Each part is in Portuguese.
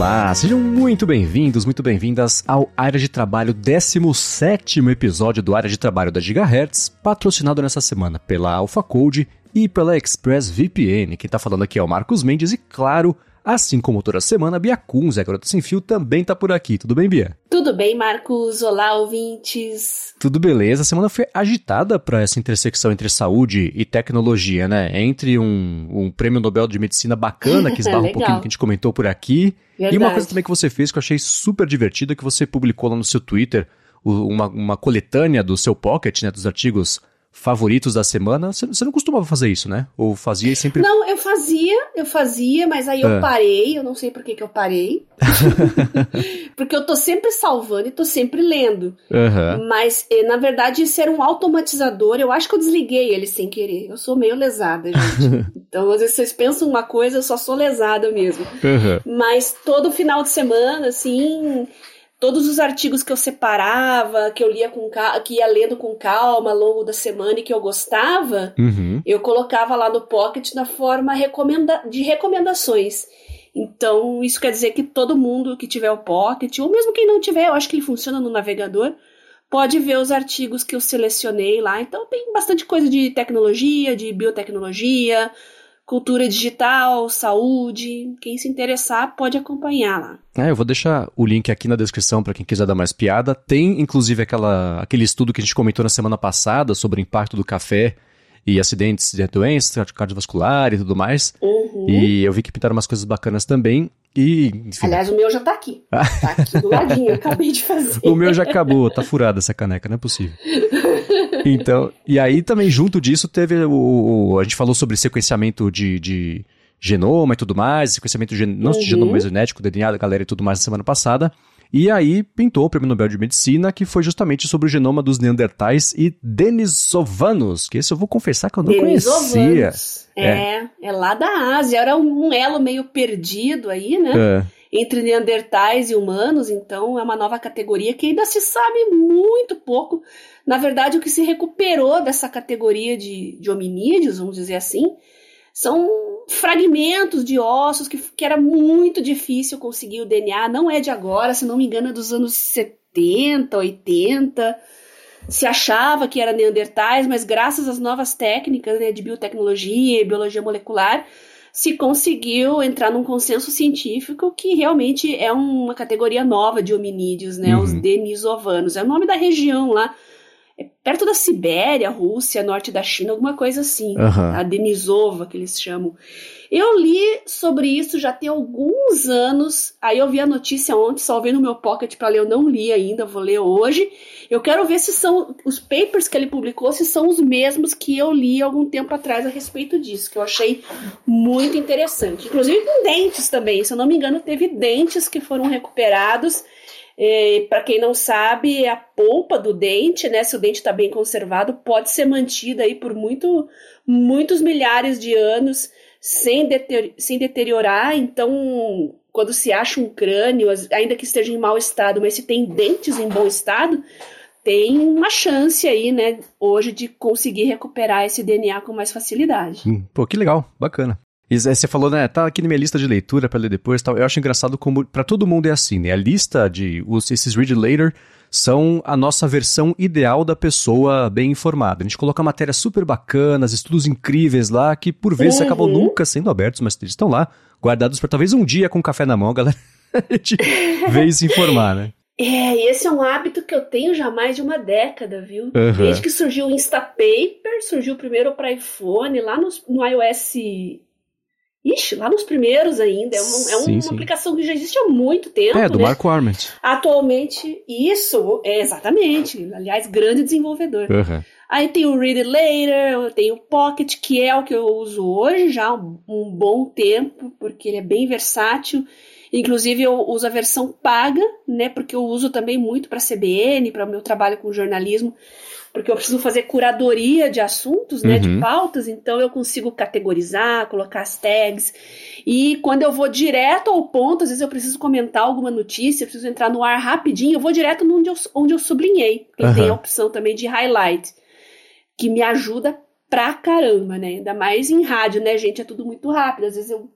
Olá, sejam muito bem-vindos, muito bem-vindas ao Área de Trabalho, 17 episódio do Área de Trabalho da Gigahertz, patrocinado nessa semana pela AlphaCode e pela ExpressVPN. Quem tá falando aqui é o Marcos Mendes e, claro, Assim como toda semana, Bia Kunz, a Garota Sem Fio, também tá por aqui. Tudo bem, Bia? Tudo bem, Marcos. Olá, ouvintes. Tudo beleza. A semana foi agitada para essa intersecção entre saúde e tecnologia, né? Entre um, um prêmio Nobel de Medicina bacana, que esbarra um pouquinho que a gente comentou por aqui. Verdade. E uma coisa também que você fez que eu achei super divertida, que você publicou lá no seu Twitter, uma, uma coletânea do seu pocket, né? Dos artigos favoritos da semana. Você não costumava fazer isso, né? Ou fazia e sempre. Não, eu fazia, eu fazia, mas aí eu ah. parei. Eu não sei por que, que eu parei. Porque eu tô sempre salvando e tô sempre lendo. Uhum. Mas, eh, na verdade, isso era um automatizador. Eu acho que eu desliguei ele sem querer. Eu sou meio lesada, gente. então, às vezes vocês pensam uma coisa, eu só sou lesada mesmo. Uhum. Mas todo final de semana, assim todos os artigos que eu separava, que eu lia com que ia lendo com calma ao longo da semana e que eu gostava, uhum. eu colocava lá no Pocket na forma recomenda de recomendações. Então, isso quer dizer que todo mundo que tiver o Pocket, ou mesmo quem não tiver, eu acho que ele funciona no navegador, pode ver os artigos que eu selecionei lá. Então, tem bastante coisa de tecnologia, de biotecnologia, cultura digital, saúde. Quem se interessar pode acompanhar lá. É, eu vou deixar o link aqui na descrição para quem quiser dar mais piada. Tem inclusive aquela, aquele estudo que a gente comentou na semana passada sobre o impacto do café e acidentes de doenças cardiovasculares e tudo mais. Uhum. E eu vi que pintaram umas coisas bacanas também. E, enfim. Aliás, o meu já tá aqui. Tá aqui do ladinho, eu acabei de fazer. o meu já acabou, tá furada essa caneca, não é possível. Então, e aí também junto disso teve o, o a gente falou sobre sequenciamento de, de genoma e tudo mais, sequenciamento de, não uhum. de genoma uhum. genético, DNA da galera e tudo mais na semana passada. E aí pintou o Prêmio Nobel de Medicina, que foi justamente sobre o genoma dos Neandertais e Denisovanos, que esse eu vou confessar que eu não conhecia. É, é, é, lá da Ásia, era um elo meio perdido aí, né? É. Entre Neandertais e humanos, então é uma nova categoria que ainda se sabe muito pouco na verdade, o que se recuperou dessa categoria de, de hominídeos, vamos dizer assim, são fragmentos de ossos que, que era muito difícil conseguir o DNA. Não é de agora, se não me engano, é dos anos 70, 80. Se achava que era neandertais, mas graças às novas técnicas né, de biotecnologia e biologia molecular, se conseguiu entrar num consenso científico que realmente é uma categoria nova de hominídeos, né? Uhum. Os denisovanos. É o nome da região lá perto da Sibéria, Rússia, norte da China, alguma coisa assim. Uhum. A Denisova, que eles chamam. Eu li sobre isso já tem alguns anos. Aí eu vi a notícia ontem, salvei no meu pocket para ler. Eu não li ainda, vou ler hoje. Eu quero ver se são os papers que ele publicou, se são os mesmos que eu li algum tempo atrás a respeito disso, que eu achei muito interessante. Inclusive com dentes também. Se eu não me engano, teve dentes que foram recuperados para quem não sabe, a polpa do dente, né, se o dente está bem conservado, pode ser mantida aí por muito, muitos milhares de anos sem, deter, sem deteriorar. Então, quando se acha um crânio, ainda que esteja em mau estado, mas se tem dentes em bom estado, tem uma chance aí, né, hoje de conseguir recuperar esse DNA com mais facilidade. Hum, pô, que legal, bacana. E você falou, né, tá aqui na minha lista de leitura para ler depois tal. Eu acho engraçado como para todo mundo é assim, né? A lista de os, esses read later são a nossa versão ideal da pessoa bem informada. A gente coloca matérias super bacanas, estudos incríveis lá, que por vezes uhum. acabam nunca sendo abertos, mas eles estão lá, guardados para talvez um dia com café na mão, a galera a gente veio se informar, né? É, e esse é um hábito que eu tenho já mais de uma década, viu? Uhum. Desde que surgiu o Instapaper, surgiu primeiro para iPhone, lá no, no iOS Ixi, lá nos primeiros ainda. É, um, é sim, uma sim. aplicação que já existe há muito tempo. É, do né? Marco Arment. Atualmente, isso, é exatamente. Aliás, grande desenvolvedor. Uhum. Aí tem o Read It Later, tem o Pocket, que é o que eu uso hoje já há um bom tempo, porque ele é bem versátil. Inclusive, eu uso a versão paga, né? Porque eu uso também muito para CBN, para o meu trabalho com jornalismo porque eu preciso fazer curadoria de assuntos, né, uhum. de pautas, então eu consigo categorizar, colocar as tags. E quando eu vou direto ao ponto, às vezes eu preciso comentar alguma notícia, eu preciso entrar no ar rapidinho, eu vou direto onde eu, onde eu sublinhei, porque uhum. tem a opção também de highlight, que me ajuda pra caramba, né? Ainda mais em rádio, né, gente? É tudo muito rápido. Às vezes eu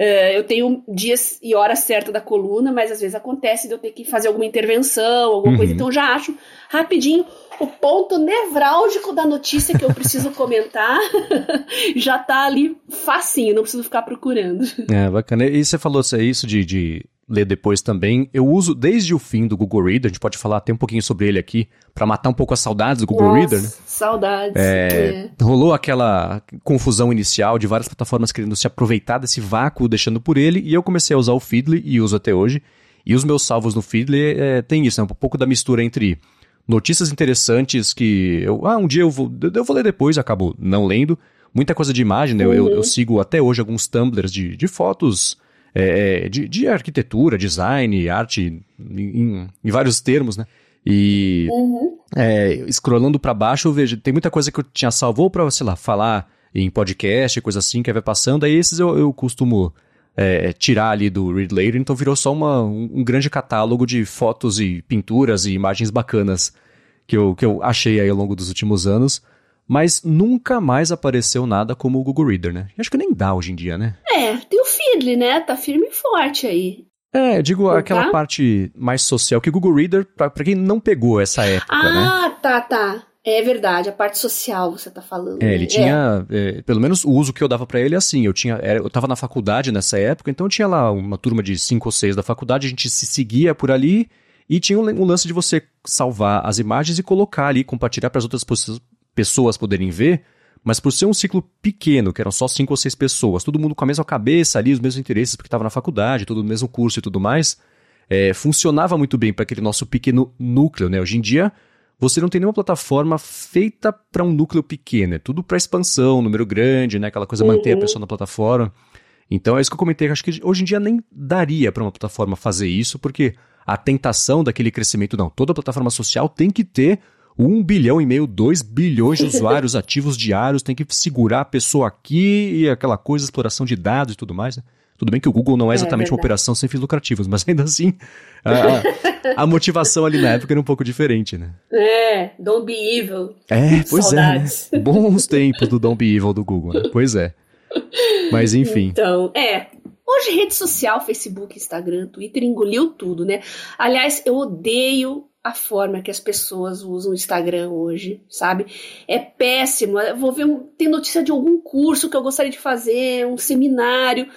Uh, eu tenho dias e horas certas da coluna, mas às vezes acontece de eu ter que fazer alguma intervenção, alguma uhum. coisa, então eu já acho rapidinho o ponto nevrálgico da notícia que eu preciso comentar já tá ali facinho, não preciso ficar procurando. É, bacana. E você falou isso de, de ler depois também. Eu uso desde o fim do Google Reader, a gente pode falar até um pouquinho sobre ele aqui, para matar um pouco as saudades do Google Nossa, Reader, né? Saudades. É, é. Rolou aquela confusão inicial de várias plataformas querendo se aproveitar desse vácuo, deixando por ele, e eu comecei a usar o Feedly e uso até hoje. E os meus salvos no Feedly é, tem isso, né? um pouco da mistura entre notícias interessantes que eu, ah, um dia eu vou, eu vou ler depois, acabo não lendo. Muita coisa de imagem, né? Uhum. Eu, eu, uhum. sigo até hoje alguns tumblers de, de fotos é, é, de, de, arquitetura, design, arte, em, em vários termos, né? E uhum. é, scrollando para baixo, eu vejo, tem muita coisa que eu tinha salvo pra, sei lá, falar em podcast, coisa assim, que vai passando, aí esses eu, eu costumo é, tirar ali do Read Later, então virou só uma, um, grande catálogo de fotos e pinturas e imagens bacanas que eu, que eu achei aí ao longo dos últimos anos mas nunca mais apareceu nada como o Google Reader, né? Acho que nem dá hoje em dia, né? É, tem o Feedly, né? Tá firme e forte aí. É, eu digo aquela tá? parte mais social, que o Google Reader, pra, pra quem não pegou essa época, ah, né? Ah, tá, tá. É verdade, a parte social você tá falando. É, ele né? tinha, é. É, pelo menos o uso que eu dava para ele é assim, eu tinha, era, eu tava na faculdade nessa época, então tinha lá uma turma de cinco ou seis da faculdade, a gente se seguia por ali e tinha um, um lance de você salvar as imagens e colocar ali, compartilhar para as outras pessoas poderem ver, mas por ser um ciclo pequeno, que eram só cinco ou seis pessoas, todo mundo com a mesma cabeça ali, os mesmos interesses, porque estava na faculdade, todo no mesmo curso e tudo mais, é, funcionava muito bem para aquele nosso pequeno núcleo, né? Hoje em dia, você não tem nenhuma plataforma feita para um núcleo pequeno, é tudo para expansão, número grande, né? Aquela coisa uhum. manter a uhum. pessoa na plataforma. Então é isso que eu comentei, acho que hoje em dia nem daria para uma plataforma fazer isso, porque a tentação daquele crescimento, não, toda plataforma social tem que ter 1 bilhão e meio, 2 bilhões de usuários ativos diários, tem que segurar a pessoa aqui e aquela coisa, exploração de dados e tudo mais. Né? Tudo bem que o Google não é, é exatamente é uma operação sem fins lucrativos, mas ainda assim a, a, motivação ali na época era um pouco diferente, né? É, Don't Be Evil. É, pois Saudades. é. Né? Bons tempos do Don't Be Evil do Google, né? Pois é. Mas enfim. Então, é. Hoje, rede social, Facebook, Instagram, Twitter engoliu tudo, né? Aliás, eu odeio a forma que as pessoas usam o Instagram hoje, sabe? É péssimo. Eu vou ver um, tem notícia de algum curso que eu gostaria de fazer, um seminário.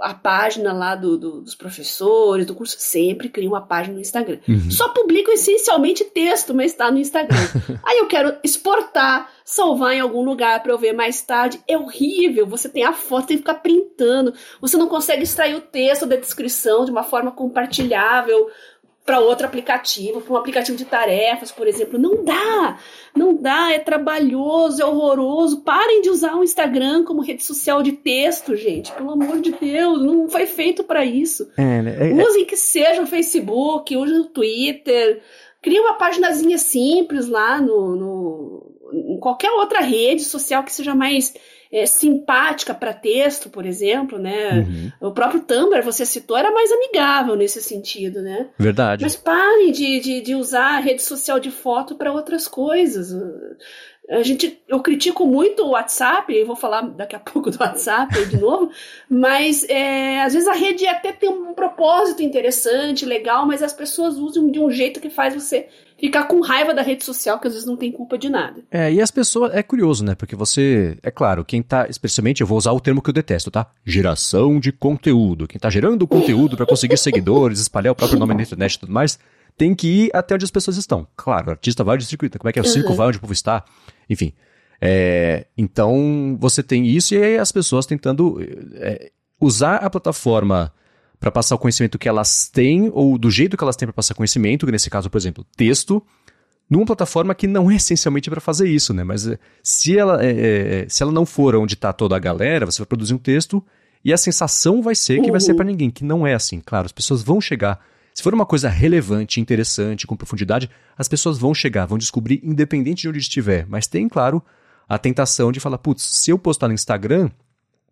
A página lá do, do, dos professores do curso sempre cria uma página no Instagram. Uhum. Só publico essencialmente texto, mas está no Instagram. Aí eu quero exportar, salvar em algum lugar para eu ver mais tarde. É horrível. Você tem a foto, tem que ficar printando. Você não consegue extrair o texto da descrição de uma forma compartilhável para outro aplicativo, para um aplicativo de tarefas, por exemplo. Não dá, não dá, é trabalhoso, é horroroso. Parem de usar o Instagram como rede social de texto, gente. Pelo amor de Deus, não foi feito para isso. É, né? é, é, Usem que seja o Facebook, usem o Twitter. Cria uma paginazinha simples lá no, no, em qualquer outra rede social que seja mais é, simpática para texto, por exemplo, né? Uhum. O próprio Tumblr, você citou, era mais amigável nesse sentido, né? Verdade. Mas parem de, de, de usar a rede social de foto para outras coisas. A gente, eu critico muito o WhatsApp, e vou falar daqui a pouco do WhatsApp de novo, mas é, às vezes a rede até tem um propósito interessante, legal, mas as pessoas usam de um jeito que faz você ficar com raiva da rede social, que às vezes não tem culpa de nada. É, e as pessoas. É curioso, né? Porque você. É claro, quem tá. Especialmente, eu vou usar o termo que eu detesto, tá? Geração de conteúdo. Quem tá gerando conteúdo para conseguir seguidores, espalhar o próprio nome na internet e tudo mais, tem que ir até onde as pessoas estão. Claro, o artista vai de circuito. Como é que é o circo, uhum. vai onde o povo está. Enfim. É, então, você tem isso e aí as pessoas tentando é, usar a plataforma para passar o conhecimento que elas têm, ou do jeito que elas têm para passar conhecimento, que nesse caso, por exemplo, texto, numa plataforma que não é essencialmente para fazer isso, né? Mas eh, se ela, é, é, se ela não for onde está toda a galera, você vai produzir um texto e a sensação vai ser que uhum. vai ser para uhum. ninguém, que não é assim. Claro, as pessoas vão chegar. Se for uma coisa relevante, interessante, com profundidade, as pessoas vão chegar, vão descobrir, independente de onde estiver. Mas tem, claro, a tentação de falar, putz, se eu postar no Instagram,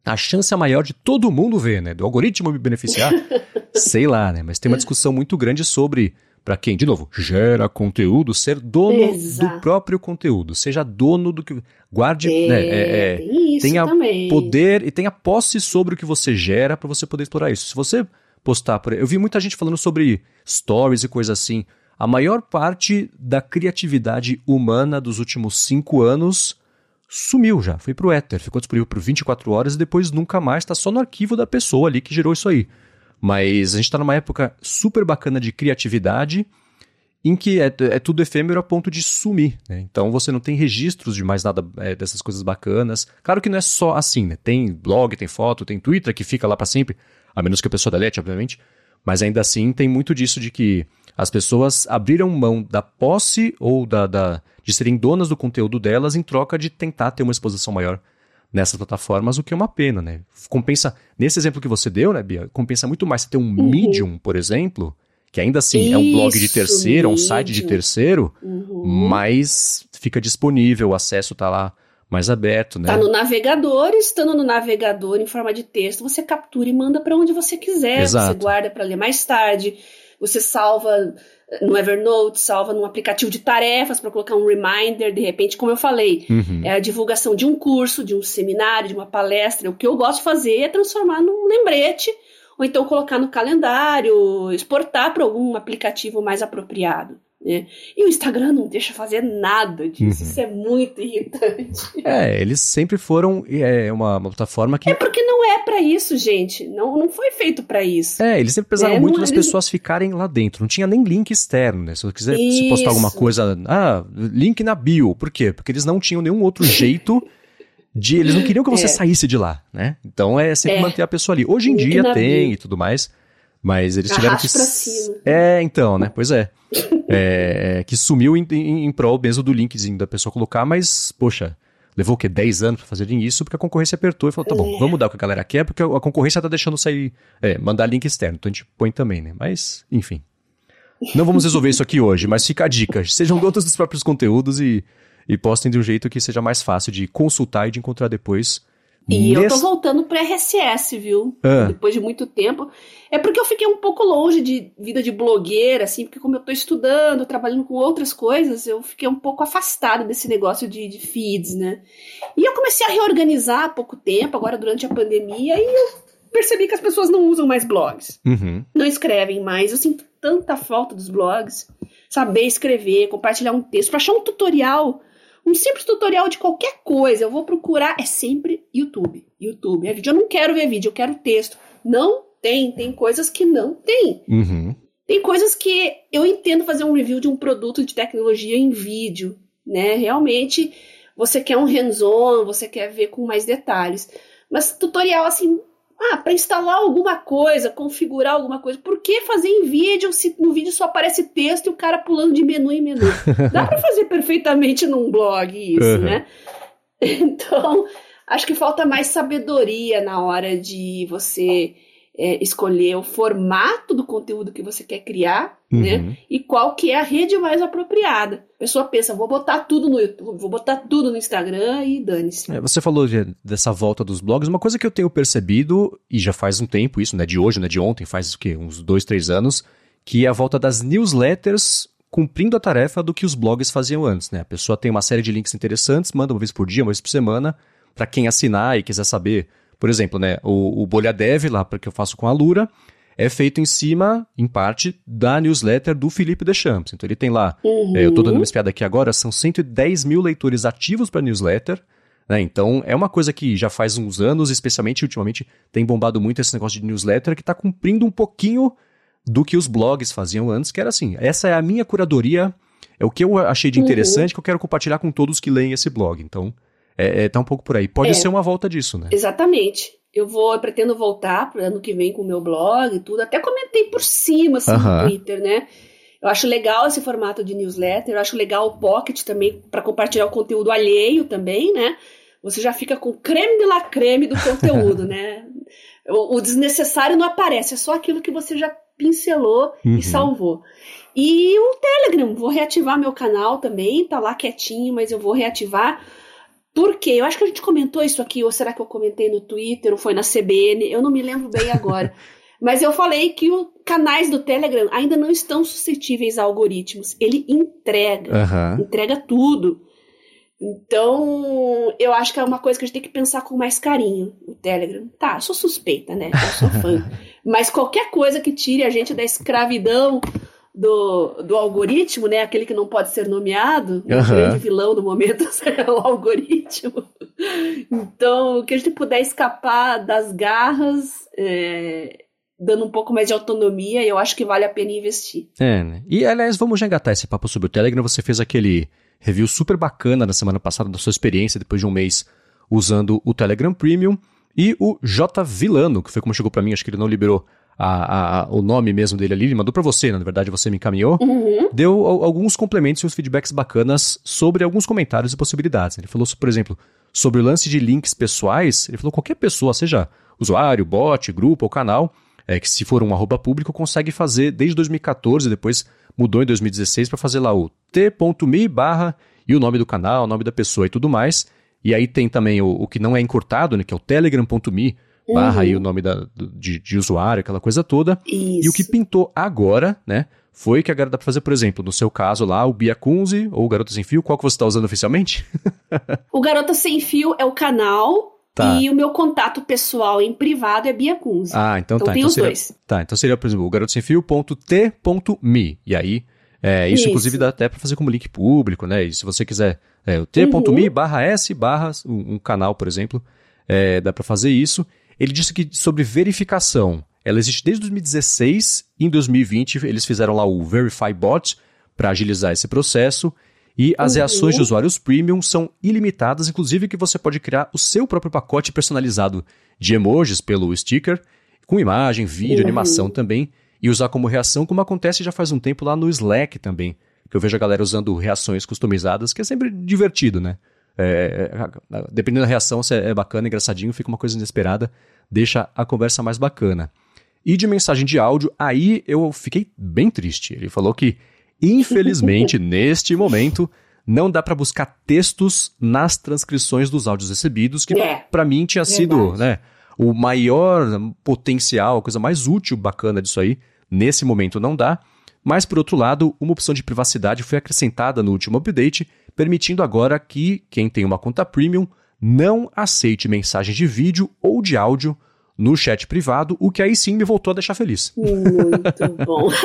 a chance é maior de todo mundo ver, né? Do algoritmo me beneficiar. sei lá, né? Mas tem uma discussão muito grande sobre para quem, de novo, gera conteúdo, ser dono Exato. do próprio conteúdo, seja dono do que. Guarde. É, né, é, é, tenha também. poder e tenha posse sobre o que você gera para você poder explorar isso. Se você postar por. Eu vi muita gente falando sobre stories e coisa assim. A maior parte da criatividade humana dos últimos cinco anos sumiu já, foi pro éter, ficou disponível por 24 horas e depois nunca mais, está só no arquivo da pessoa ali que gerou isso aí. Mas a gente está numa época super bacana de criatividade, em que é, é tudo efêmero a ponto de sumir. Né? Então você não tem registros de mais nada é, dessas coisas bacanas. Claro que não é só assim, né? Tem blog, tem foto, tem Twitter que fica lá para sempre, a menos que a pessoa delete, obviamente. Mas ainda assim tem muito disso de que as pessoas abriram mão da posse ou da, da de serem donas do conteúdo delas em troca de tentar ter uma exposição maior nessas plataformas, o que é uma pena, né? Compensa, nesse exemplo que você deu, né, Bia, compensa muito mais você ter um uhum. Medium, por exemplo, que ainda assim Isso, é um blog de terceiro, é um site de terceiro, uhum. mas fica disponível, o acesso tá lá mais aberto, né? Tá no navegador, estando no navegador em forma de texto, você captura e manda para onde você quiser, Exato. você guarda para ler mais tarde, você salva no Evernote, salva num aplicativo de tarefas para colocar um reminder, de repente, como eu falei, uhum. é a divulgação de um curso, de um seminário, de uma palestra. O que eu gosto de fazer é transformar num lembrete, ou então colocar no calendário, exportar para algum aplicativo mais apropriado. Né? E o Instagram não deixa fazer nada disso. Uhum. Isso é muito irritante. É, eles sempre foram é, uma, uma plataforma que. É porque não é para isso, gente. Não, não foi feito para isso. É, eles sempre pesaram é, muito nas eles... pessoas ficarem lá dentro. Não tinha nem link externo, né? Se eu quiser se postar alguma coisa. Ah, link na bio. Por quê? Porque eles não tinham nenhum outro jeito. de Eles não queriam que você é. saísse de lá, né? Então é sempre é. manter a pessoa ali. Hoje em link dia tem bio. e tudo mais. Mas eles tiveram Arraste que. Pra cima. É, então, né? Pois é. é que sumiu em, em, em prol mesmo do linkzinho da pessoa colocar, mas, poxa, levou o quê? 10 anos para fazerem isso, porque a concorrência apertou e falou: tá bom, é. vamos mudar o que a galera quer, porque a concorrência tá deixando sair, é, mandar link externo. Então a gente põe também, né? Mas, enfim. Não vamos resolver isso aqui hoje, mas fica a dica. Sejam donos dos próprios conteúdos e, e postem de um jeito que seja mais fácil de consultar e de encontrar depois e Nesse... eu tô voltando pro RSS, viu? Ah. Depois de muito tempo. É porque eu fiquei um pouco longe de vida de blogueira, assim, porque como eu tô estudando, trabalhando com outras coisas, eu fiquei um pouco afastada desse negócio de, de feeds, né? E eu comecei a reorganizar há pouco tempo, agora durante a pandemia, e eu percebi que as pessoas não usam mais blogs. Uhum. Não escrevem mais. Eu sinto tanta falta dos blogs. Saber escrever, compartilhar um texto, pra achar um tutorial um simples tutorial de qualquer coisa, eu vou procurar, é sempre YouTube. YouTube. É vídeo. Eu não quero ver vídeo, eu quero texto. Não tem, tem coisas que não tem. Uhum. Tem coisas que eu entendo fazer um review de um produto de tecnologia em vídeo, né? Realmente, você quer um hands-on, você quer ver com mais detalhes. Mas tutorial, assim, ah, para instalar alguma coisa, configurar alguma coisa. Por que fazer em vídeo se no vídeo só aparece texto e o cara pulando de menu em menu? Dá para fazer perfeitamente num blog isso, uhum. né? Então, acho que falta mais sabedoria na hora de você é, escolher o formato do conteúdo que você quer criar, uhum. né? E qual que é a rede mais apropriada. A pessoa pensa, vou botar tudo no YouTube, vou botar tudo no Instagram e dane-se. É, você falou de, dessa volta dos blogs, uma coisa que eu tenho percebido, e já faz um tempo isso, né? De hoje, né? De ontem, faz o quê? Uns dois, três anos, que é a volta das newsletters cumprindo a tarefa do que os blogs faziam antes, né? A pessoa tem uma série de links interessantes, manda uma vez por dia, uma vez por semana, para quem assinar e quiser saber por exemplo, né, o, o Bolha Dev, lá que eu faço com a Lura, é feito em cima, em parte, da newsletter do Felipe Deschamps. Então ele tem lá, uhum. é, eu estou dando uma espiada aqui agora, são 110 mil leitores ativos para a newsletter. Né? Então é uma coisa que já faz uns anos, especialmente ultimamente, tem bombado muito esse negócio de newsletter, que está cumprindo um pouquinho do que os blogs faziam antes, que era assim, essa é a minha curadoria, é o que eu achei de uhum. interessante uhum. que eu quero compartilhar com todos que leem esse blog. Então, é, é, tá um pouco por aí. Pode é, ser uma volta disso, né? Exatamente. Eu vou, eu pretendo voltar pro ano que vem com o meu blog e tudo. Até comentei por cima, assim, uh -huh. no Twitter, né? Eu acho legal esse formato de newsletter, eu acho legal o Pocket também para compartilhar o conteúdo alheio também, né? Você já fica com creme de la creme do conteúdo, né? O, o, desnecessário não aparece, é só aquilo que você já pincelou uhum. e salvou. E o Telegram, vou reativar meu canal também, tá lá quietinho, mas eu vou reativar por quê? Eu acho que a gente comentou isso aqui, ou será que eu comentei no Twitter, ou foi na CBN, eu não me lembro bem agora. Mas eu falei que os canais do Telegram ainda não estão suscetíveis a algoritmos. Ele entrega, uhum. entrega tudo. Então, eu acho que é uma coisa que a gente tem que pensar com mais carinho. O Telegram. Tá, eu sou suspeita, né? Eu sou fã. Mas qualquer coisa que tire a gente da escravidão do, do algoritmo, né? Aquele que não pode ser nomeado, uhum. o grande vilão do momento é o algoritmo. Então, que a gente puder escapar das garras, é, dando um pouco mais de autonomia, eu acho que vale a pena investir. É, né? E, aliás, vamos já engatar esse papo sobre o Telegram. Você fez aquele review super bacana na semana passada da sua experiência depois de um mês usando o Telegram Premium. E o J Vilano, que foi como chegou para mim, acho que ele não liberou a, a, o nome mesmo dele ali, ele mandou para você, na verdade você me encaminhou, uhum. deu alguns complementos e uns feedbacks bacanas sobre alguns comentários e possibilidades. Ele falou, por exemplo, sobre o lance de links pessoais, ele falou qualquer pessoa, seja usuário, bot, grupo ou canal, é, que se for um arroba público, consegue fazer desde 2014, depois mudou em 2016 para fazer lá o t.me barra e o nome do canal, o nome da pessoa e tudo mais. E aí tem também o, o que não é encurtado, né, que é o telegram.me barra uhum. aí o nome da, de, de usuário, aquela coisa toda. Isso. E o que pintou agora, né, foi que agora dá para fazer, por exemplo, no seu caso lá, o Bia Kunze ou o Garota Sem Fio, qual que você está usando oficialmente? o Garota Sem Fio é o canal Tá. E o meu contato pessoal em privado é Bia Kunze. Ah, então, então tá. Tem então os seria, dois. Tá, então seria, por exemplo, o garoto sem fio.t.me. E aí, é, isso, isso, inclusive dá até para fazer como link público, né? E se você quiser, é, o t.me uhum. barra s barra um, um, canal, por exemplo, é, dá para fazer isso. Ele disse que sobre verificação, ela existe desde 2016. Em 2020, eles fizeram lá o Verify Bot para agilizar esse processo. E as uhum. reações de usuários premium são ilimitadas, inclusive que você pode criar o seu próprio pacote personalizado de emojis pelo sticker, com imagem, vídeo, uhum. animação também, e usar como reação, como acontece já faz um tempo lá no Slack também, que eu vejo a galera usando reações customizadas, que é sempre divertido, né? É, é, é dependendo da reação, se é bacana, engraçadinho, fica uma coisa inesperada, deixa a conversa mais bacana. E de mensagem de áudio, aí eu fiquei bem triste. Ele falou que Infelizmente, neste momento, não dá para buscar textos nas transcrições dos áudios recebidos, que é, para mim tinha sido né, o maior potencial, a coisa mais útil, bacana disso aí. Nesse momento não dá. Mas, por outro lado, uma opção de privacidade foi acrescentada no último update, permitindo agora que quem tem uma conta premium não aceite mensagens de vídeo ou de áudio no chat privado, o que aí sim me voltou a deixar feliz. Muito bom.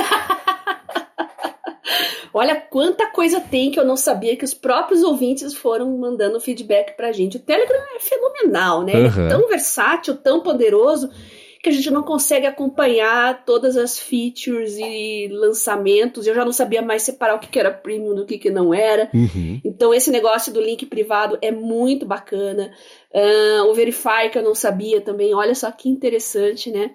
Olha quanta coisa tem que eu não sabia que os próprios ouvintes foram mandando feedback pra gente. O Telegram é fenomenal, né? Uhum. é tão versátil, tão poderoso que a gente não consegue acompanhar todas as features e lançamentos. Eu já não sabia mais separar o que era premium do que, que não era. Uhum. Então, esse negócio do link privado é muito bacana. Uh, o Verify, que eu não sabia também, olha só que interessante, né?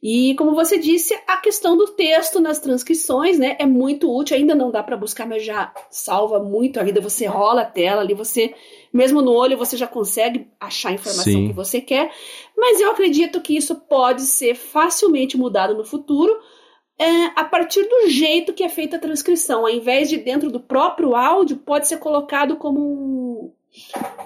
E como você disse, a questão do texto nas transcrições, né, é muito útil. Ainda não dá para buscar, mas já salva muito a vida. Você rola a tela ali, você mesmo no olho você já consegue achar a informação Sim. que você quer. Mas eu acredito que isso pode ser facilmente mudado no futuro. É, a partir do jeito que é feita a transcrição, ao invés de dentro do próprio áudio, pode ser colocado como um,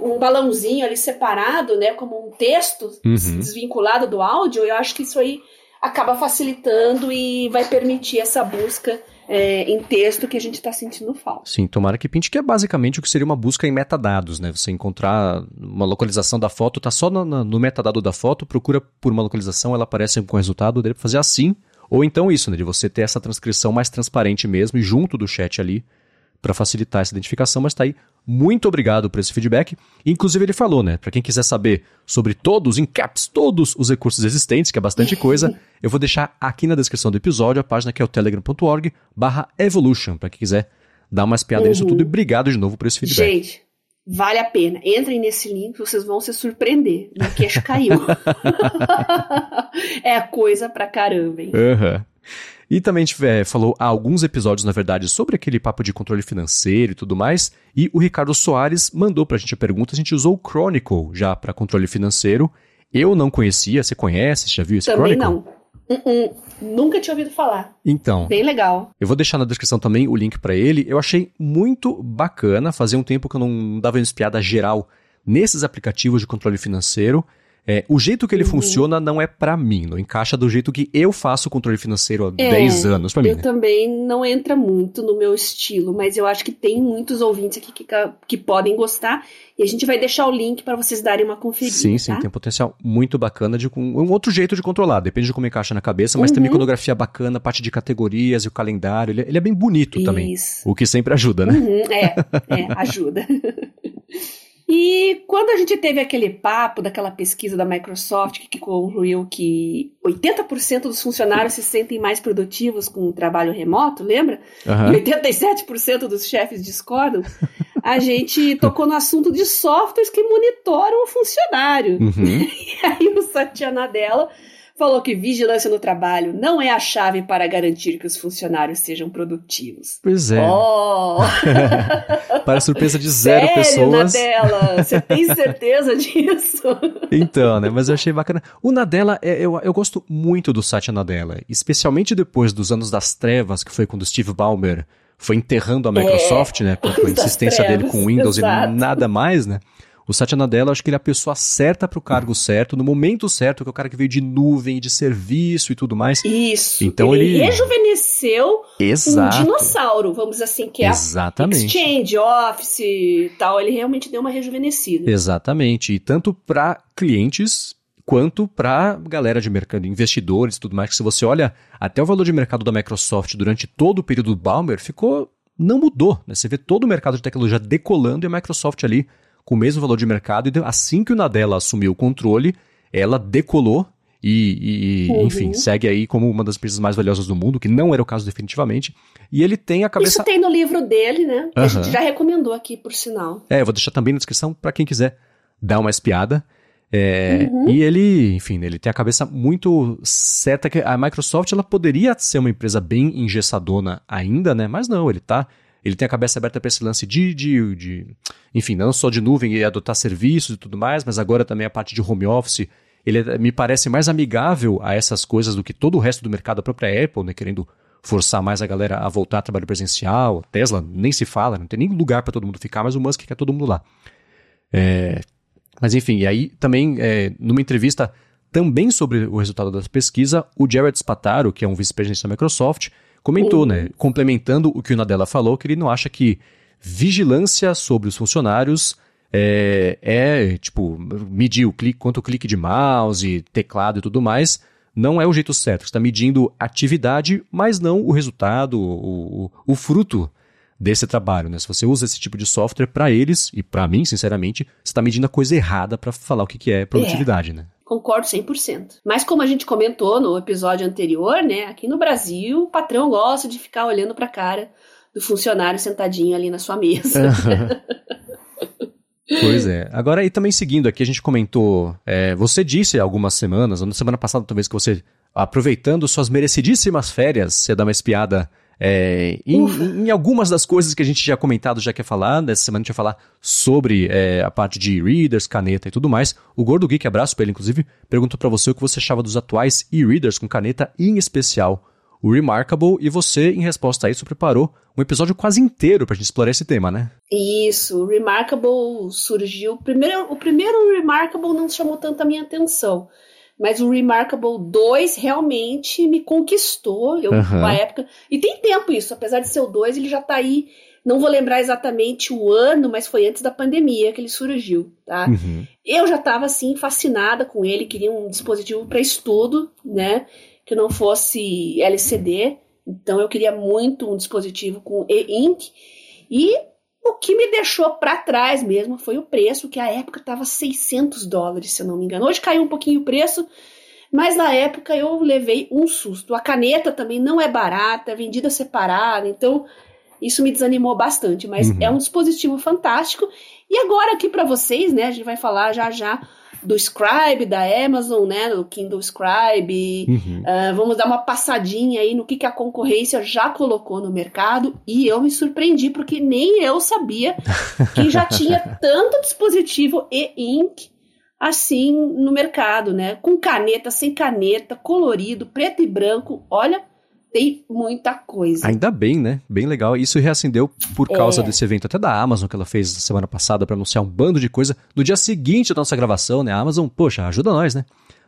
um balãozinho ali separado, né, como um texto uhum. desvinculado do áudio. Eu acho que isso aí acaba facilitando e vai permitir essa busca é, em texto que a gente está sentindo falta. Sim, tomara que pinte, que é basicamente o que seria uma busca em metadados, né? Você encontrar uma localização da foto, tá só no, no metadado da foto, procura por uma localização, ela aparece com o resultado, dele fazer assim. Ou então isso, né? De você ter essa transcrição mais transparente mesmo e junto do chat ali para facilitar essa identificação, mas está aí. Muito obrigado por esse feedback. Inclusive, ele falou, né? Para quem quiser saber sobre todos, em caps, todos os recursos existentes, que é bastante coisa, eu vou deixar aqui na descrição do episódio a página que é o telegram.org barra evolution, para quem quiser dar uma espiada uhum. nisso tudo. E obrigado de novo por esse feedback. Gente, vale a pena. Entrem nesse link, vocês vão se surpreender. Meu queixo caiu. é coisa pra caramba, hein? Uhum. E também a gente é, falou há alguns episódios, na verdade, sobre aquele papo de controle financeiro e tudo mais. E o Ricardo Soares mandou pra gente a pergunta. A gente usou o Chronicle já para controle financeiro. Eu não conhecia, você conhece? Você já viu esse também Chronicle? não. Uh -uh. Nunca tinha ouvido falar. Então. Bem legal. Eu vou deixar na descrição também o link para ele. Eu achei muito bacana. Fazia um tempo que eu não dava uma espiada geral nesses aplicativos de controle financeiro. É, o jeito que ele uhum. funciona não é para mim, não encaixa do jeito que eu faço o controle financeiro há é, 10 anos para mim. Eu né? também não entra muito no meu estilo, mas eu acho que tem muitos ouvintes aqui que, que podem gostar e a gente vai deixar o link para vocês darem uma conferida. Sim, sim, tá? tem um potencial muito bacana de um outro jeito de controlar, depende de como encaixa na cabeça, mas uhum. tem iconografia bacana, parte de categorias e o calendário, ele, é, ele é bem bonito Isso. também, o que sempre ajuda, né? Uhum, é, é, ajuda. E quando a gente teve aquele papo daquela pesquisa da Microsoft que concluiu que 80% dos funcionários se sentem mais produtivos com o trabalho remoto, lembra? Uhum. E 87% dos chefes discordam. a gente tocou no assunto de softwares que monitoram o funcionário. Uhum. E aí o Satya Nadella falou que vigilância no trabalho não é a chave para garantir que os funcionários sejam produtivos. Pois é. Oh! para surpresa de zero Sério, pessoas. Nadella? Você tem certeza disso? então, né? Mas eu achei bacana. O Nadella, é, eu, eu gosto muito do Satya Nadella, especialmente depois dos anos das trevas, que foi quando Steve Ballmer foi enterrando a Microsoft, é, né? Com a insistência trevas, dele com Windows exato. e nada mais, né? O Satya Nadella, acho que ele é a pessoa certa para o cargo certo, no momento certo, que é o cara que veio de nuvem, de serviço e tudo mais. Isso. Então ele, ele... rejuvenesceu Exato. um dinossauro, vamos dizer assim, que é Exatamente. Exchange, Office e tal. Ele realmente deu uma rejuvenescida. Exatamente. E tanto para clientes quanto para galera de mercado, investidores e tudo mais. Que se você olha até o valor de mercado da Microsoft durante todo o período do Balmer, ficou não mudou. Né? Você vê todo o mercado de tecnologia decolando e a Microsoft ali com o mesmo valor de mercado. E assim que o Nadella assumiu o controle, ela decolou e, e uhum. enfim, segue aí como uma das empresas mais valiosas do mundo, que não era o caso definitivamente. E ele tem a cabeça. Isso tem no livro dele, né? Uhum. A gente já recomendou aqui, por sinal. É, eu vou deixar também na descrição para quem quiser dar uma espiada. É, uhum. E ele, enfim, ele tem a cabeça muito certa que a Microsoft ela poderia ser uma empresa bem engessadona ainda, né? Mas não, ele tá ele tem a cabeça aberta para esse lance de, de, de, enfim, não só de nuvem e adotar serviços e tudo mais, mas agora também a parte de home office. Ele é, me parece mais amigável a essas coisas do que todo o resto do mercado, a própria Apple, né, querendo forçar mais a galera a voltar ao trabalho presencial. Tesla nem se fala, não tem nem lugar para todo mundo ficar, mas o Musk quer todo mundo lá. É, mas enfim, e aí também, é, numa entrevista também sobre o resultado da pesquisa, o Jared Spataro, que é um vice-presidente da Microsoft, comentou, uhum. né, complementando o que o Nadella falou, que ele não acha que vigilância sobre os funcionários é, é tipo, medir o clique, quanto clique de mouse, teclado e tudo mais, não é o jeito certo. Você está medindo atividade, mas não o resultado, o, o, o fruto desse trabalho. Né? Se você usa esse tipo de software para eles, e para mim, sinceramente, você está medindo a coisa errada para falar o que, que é produtividade. É. Né? Concordo 100%. Mas como a gente comentou no episódio anterior, né, aqui no Brasil, o patrão gosta de ficar olhando para a cara do funcionário sentadinho ali na sua mesa. Pois é. Agora, e também seguindo aqui, a gente comentou. É, você disse algumas semanas, ou na semana passada, talvez, que você, aproveitando suas merecidíssimas férias, você dá uma espiada é, em, em, algumas das coisas que a gente já comentado, já quer falar, nessa semana a gente vai falar sobre é, a parte de e-readers, caneta e tudo mais. O Gordo Geek, abraço pra ele, inclusive, perguntou para você o que você achava dos atuais e-readers com caneta, em especial o Remarkable, e você, em resposta a isso, preparou um episódio quase inteiro pra gente explorar esse tema, né? Isso, o Remarkable surgiu. Primeiro, o primeiro Remarkable não chamou tanto a minha atenção. Mas o Remarkable 2 realmente me conquistou. Eu, uhum. na época. E tem tempo isso, apesar de ser o 2, ele já tá aí. Não vou lembrar exatamente o ano, mas foi antes da pandemia que ele surgiu, tá? Uhum. Eu já estava assim fascinada com ele, queria um dispositivo para estudo, né? Que não fosse LCD. Então eu queria muito um dispositivo com e-ink. E o que me deixou para trás mesmo foi o preço, que à época estava 600 dólares, se eu não me engano. Hoje caiu um pouquinho o preço, mas na época eu levei um susto. A caneta também não é barata, é vendida separada, então isso me desanimou bastante. Mas uhum. é um dispositivo fantástico. E agora aqui para vocês, né, a gente vai falar já já do Scribe da Amazon, né, do Kindle Scribe. Uhum. Uh, vamos dar uma passadinha aí no que, que a concorrência já colocou no mercado e eu me surpreendi porque nem eu sabia que já tinha tanto dispositivo e ink assim no mercado, né? Com caneta, sem caneta, colorido, preto e branco. Olha, tem muita coisa. Ainda bem, né? Bem legal. Isso reacendeu por causa é. desse evento até da Amazon que ela fez semana passada para anunciar um bando de coisa. No dia seguinte da nossa gravação, né? A Amazon, poxa, ajuda nós, né?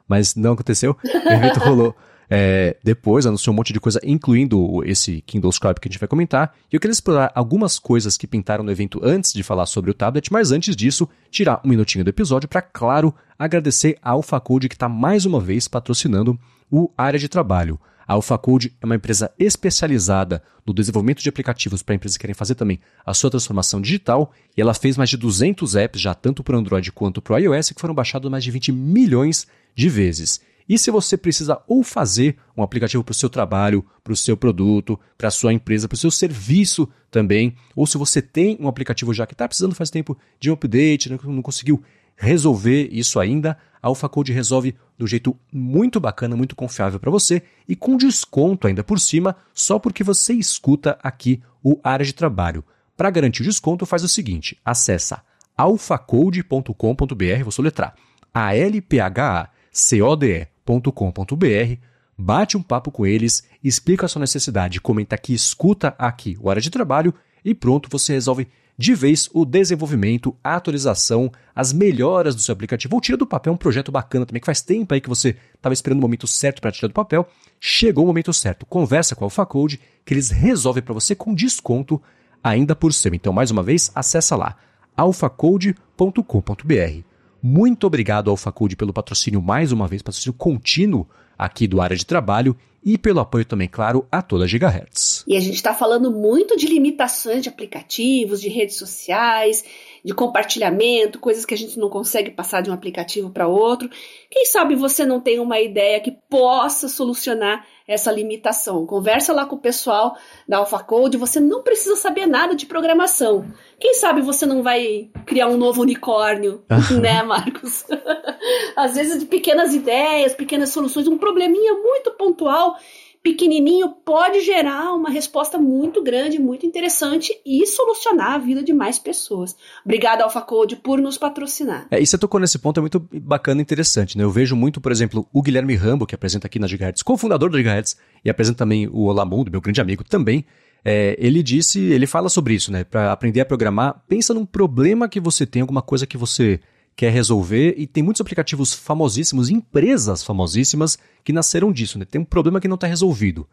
Mas não aconteceu. O evento rolou é, depois anunciou um monte de coisa, incluindo esse Kindle Scribe que a gente vai comentar. E eu queria explorar algumas coisas que pintaram no evento antes de falar sobre o tablet, mas antes disso, tirar um minutinho do episódio para, claro, agradecer a AlphaCode que está mais uma vez patrocinando o Área de Trabalho. A AlphaCode é uma empresa especializada no desenvolvimento de aplicativos para empresas que querem fazer também a sua transformação digital, e ela fez mais de 200 apps já tanto para o Android quanto para o iOS, que foram baixados mais de 20 milhões de vezes. E se você precisa ou fazer um aplicativo para o seu trabalho, para o seu produto, para a sua empresa, para o seu serviço também, ou se você tem um aplicativo já que está precisando faz tempo de um update, não conseguiu resolver isso ainda, a AlphaCode resolve do jeito muito bacana, muito confiável para você e com desconto ainda por cima, só porque você escuta aqui o área de trabalho. Para garantir o desconto, faz o seguinte: acessa alphacode.com.br, vou soletrar, a l p h a c o d e com.br bate um papo com eles, explica a sua necessidade, comenta que escuta aqui o área de trabalho e pronto, você resolve de vez o desenvolvimento, a atualização, as melhoras do seu aplicativo. Ou tira do papel um projeto bacana também, que faz tempo aí que você estava esperando o momento certo para tirar do papel. Chegou o momento certo. Conversa com a AlphaCode, que eles resolvem para você com desconto ainda por cima. Então, mais uma vez, acessa lá alphacode.com.br. Muito obrigado Faculdade pelo patrocínio mais uma vez, patrocínio contínuo aqui do área de trabalho e pelo apoio também, claro, a toda a Gigahertz. E a gente está falando muito de limitações de aplicativos, de redes sociais, de compartilhamento, coisas que a gente não consegue passar de um aplicativo para outro. Quem sabe você não tem uma ideia que possa solucionar essa limitação. Conversa lá com o pessoal da AlphaCode, você não precisa saber nada de programação. Quem sabe você não vai criar um novo unicórnio, né, Marcos? Às vezes de pequenas ideias, pequenas soluções, um probleminha muito pontual pequenininho pode gerar uma resposta muito grande, muito interessante e solucionar a vida de mais pessoas. Obrigada, AlphaCode, por nos patrocinar. É, e você tocou nesse ponto, é muito bacana e interessante. Né? Eu vejo muito, por exemplo, o Guilherme Rambo, que apresenta aqui na Gigahertz, cofundador da Gigahertz, e apresenta também o Olá Mundo, meu grande amigo também. É, ele disse, ele fala sobre isso, né? Para aprender a programar, pensa num problema que você tem, alguma coisa que você quer resolver, e tem muitos aplicativos famosíssimos, empresas famosíssimas, que nasceram disso, né? Tem um problema que não está resolvido.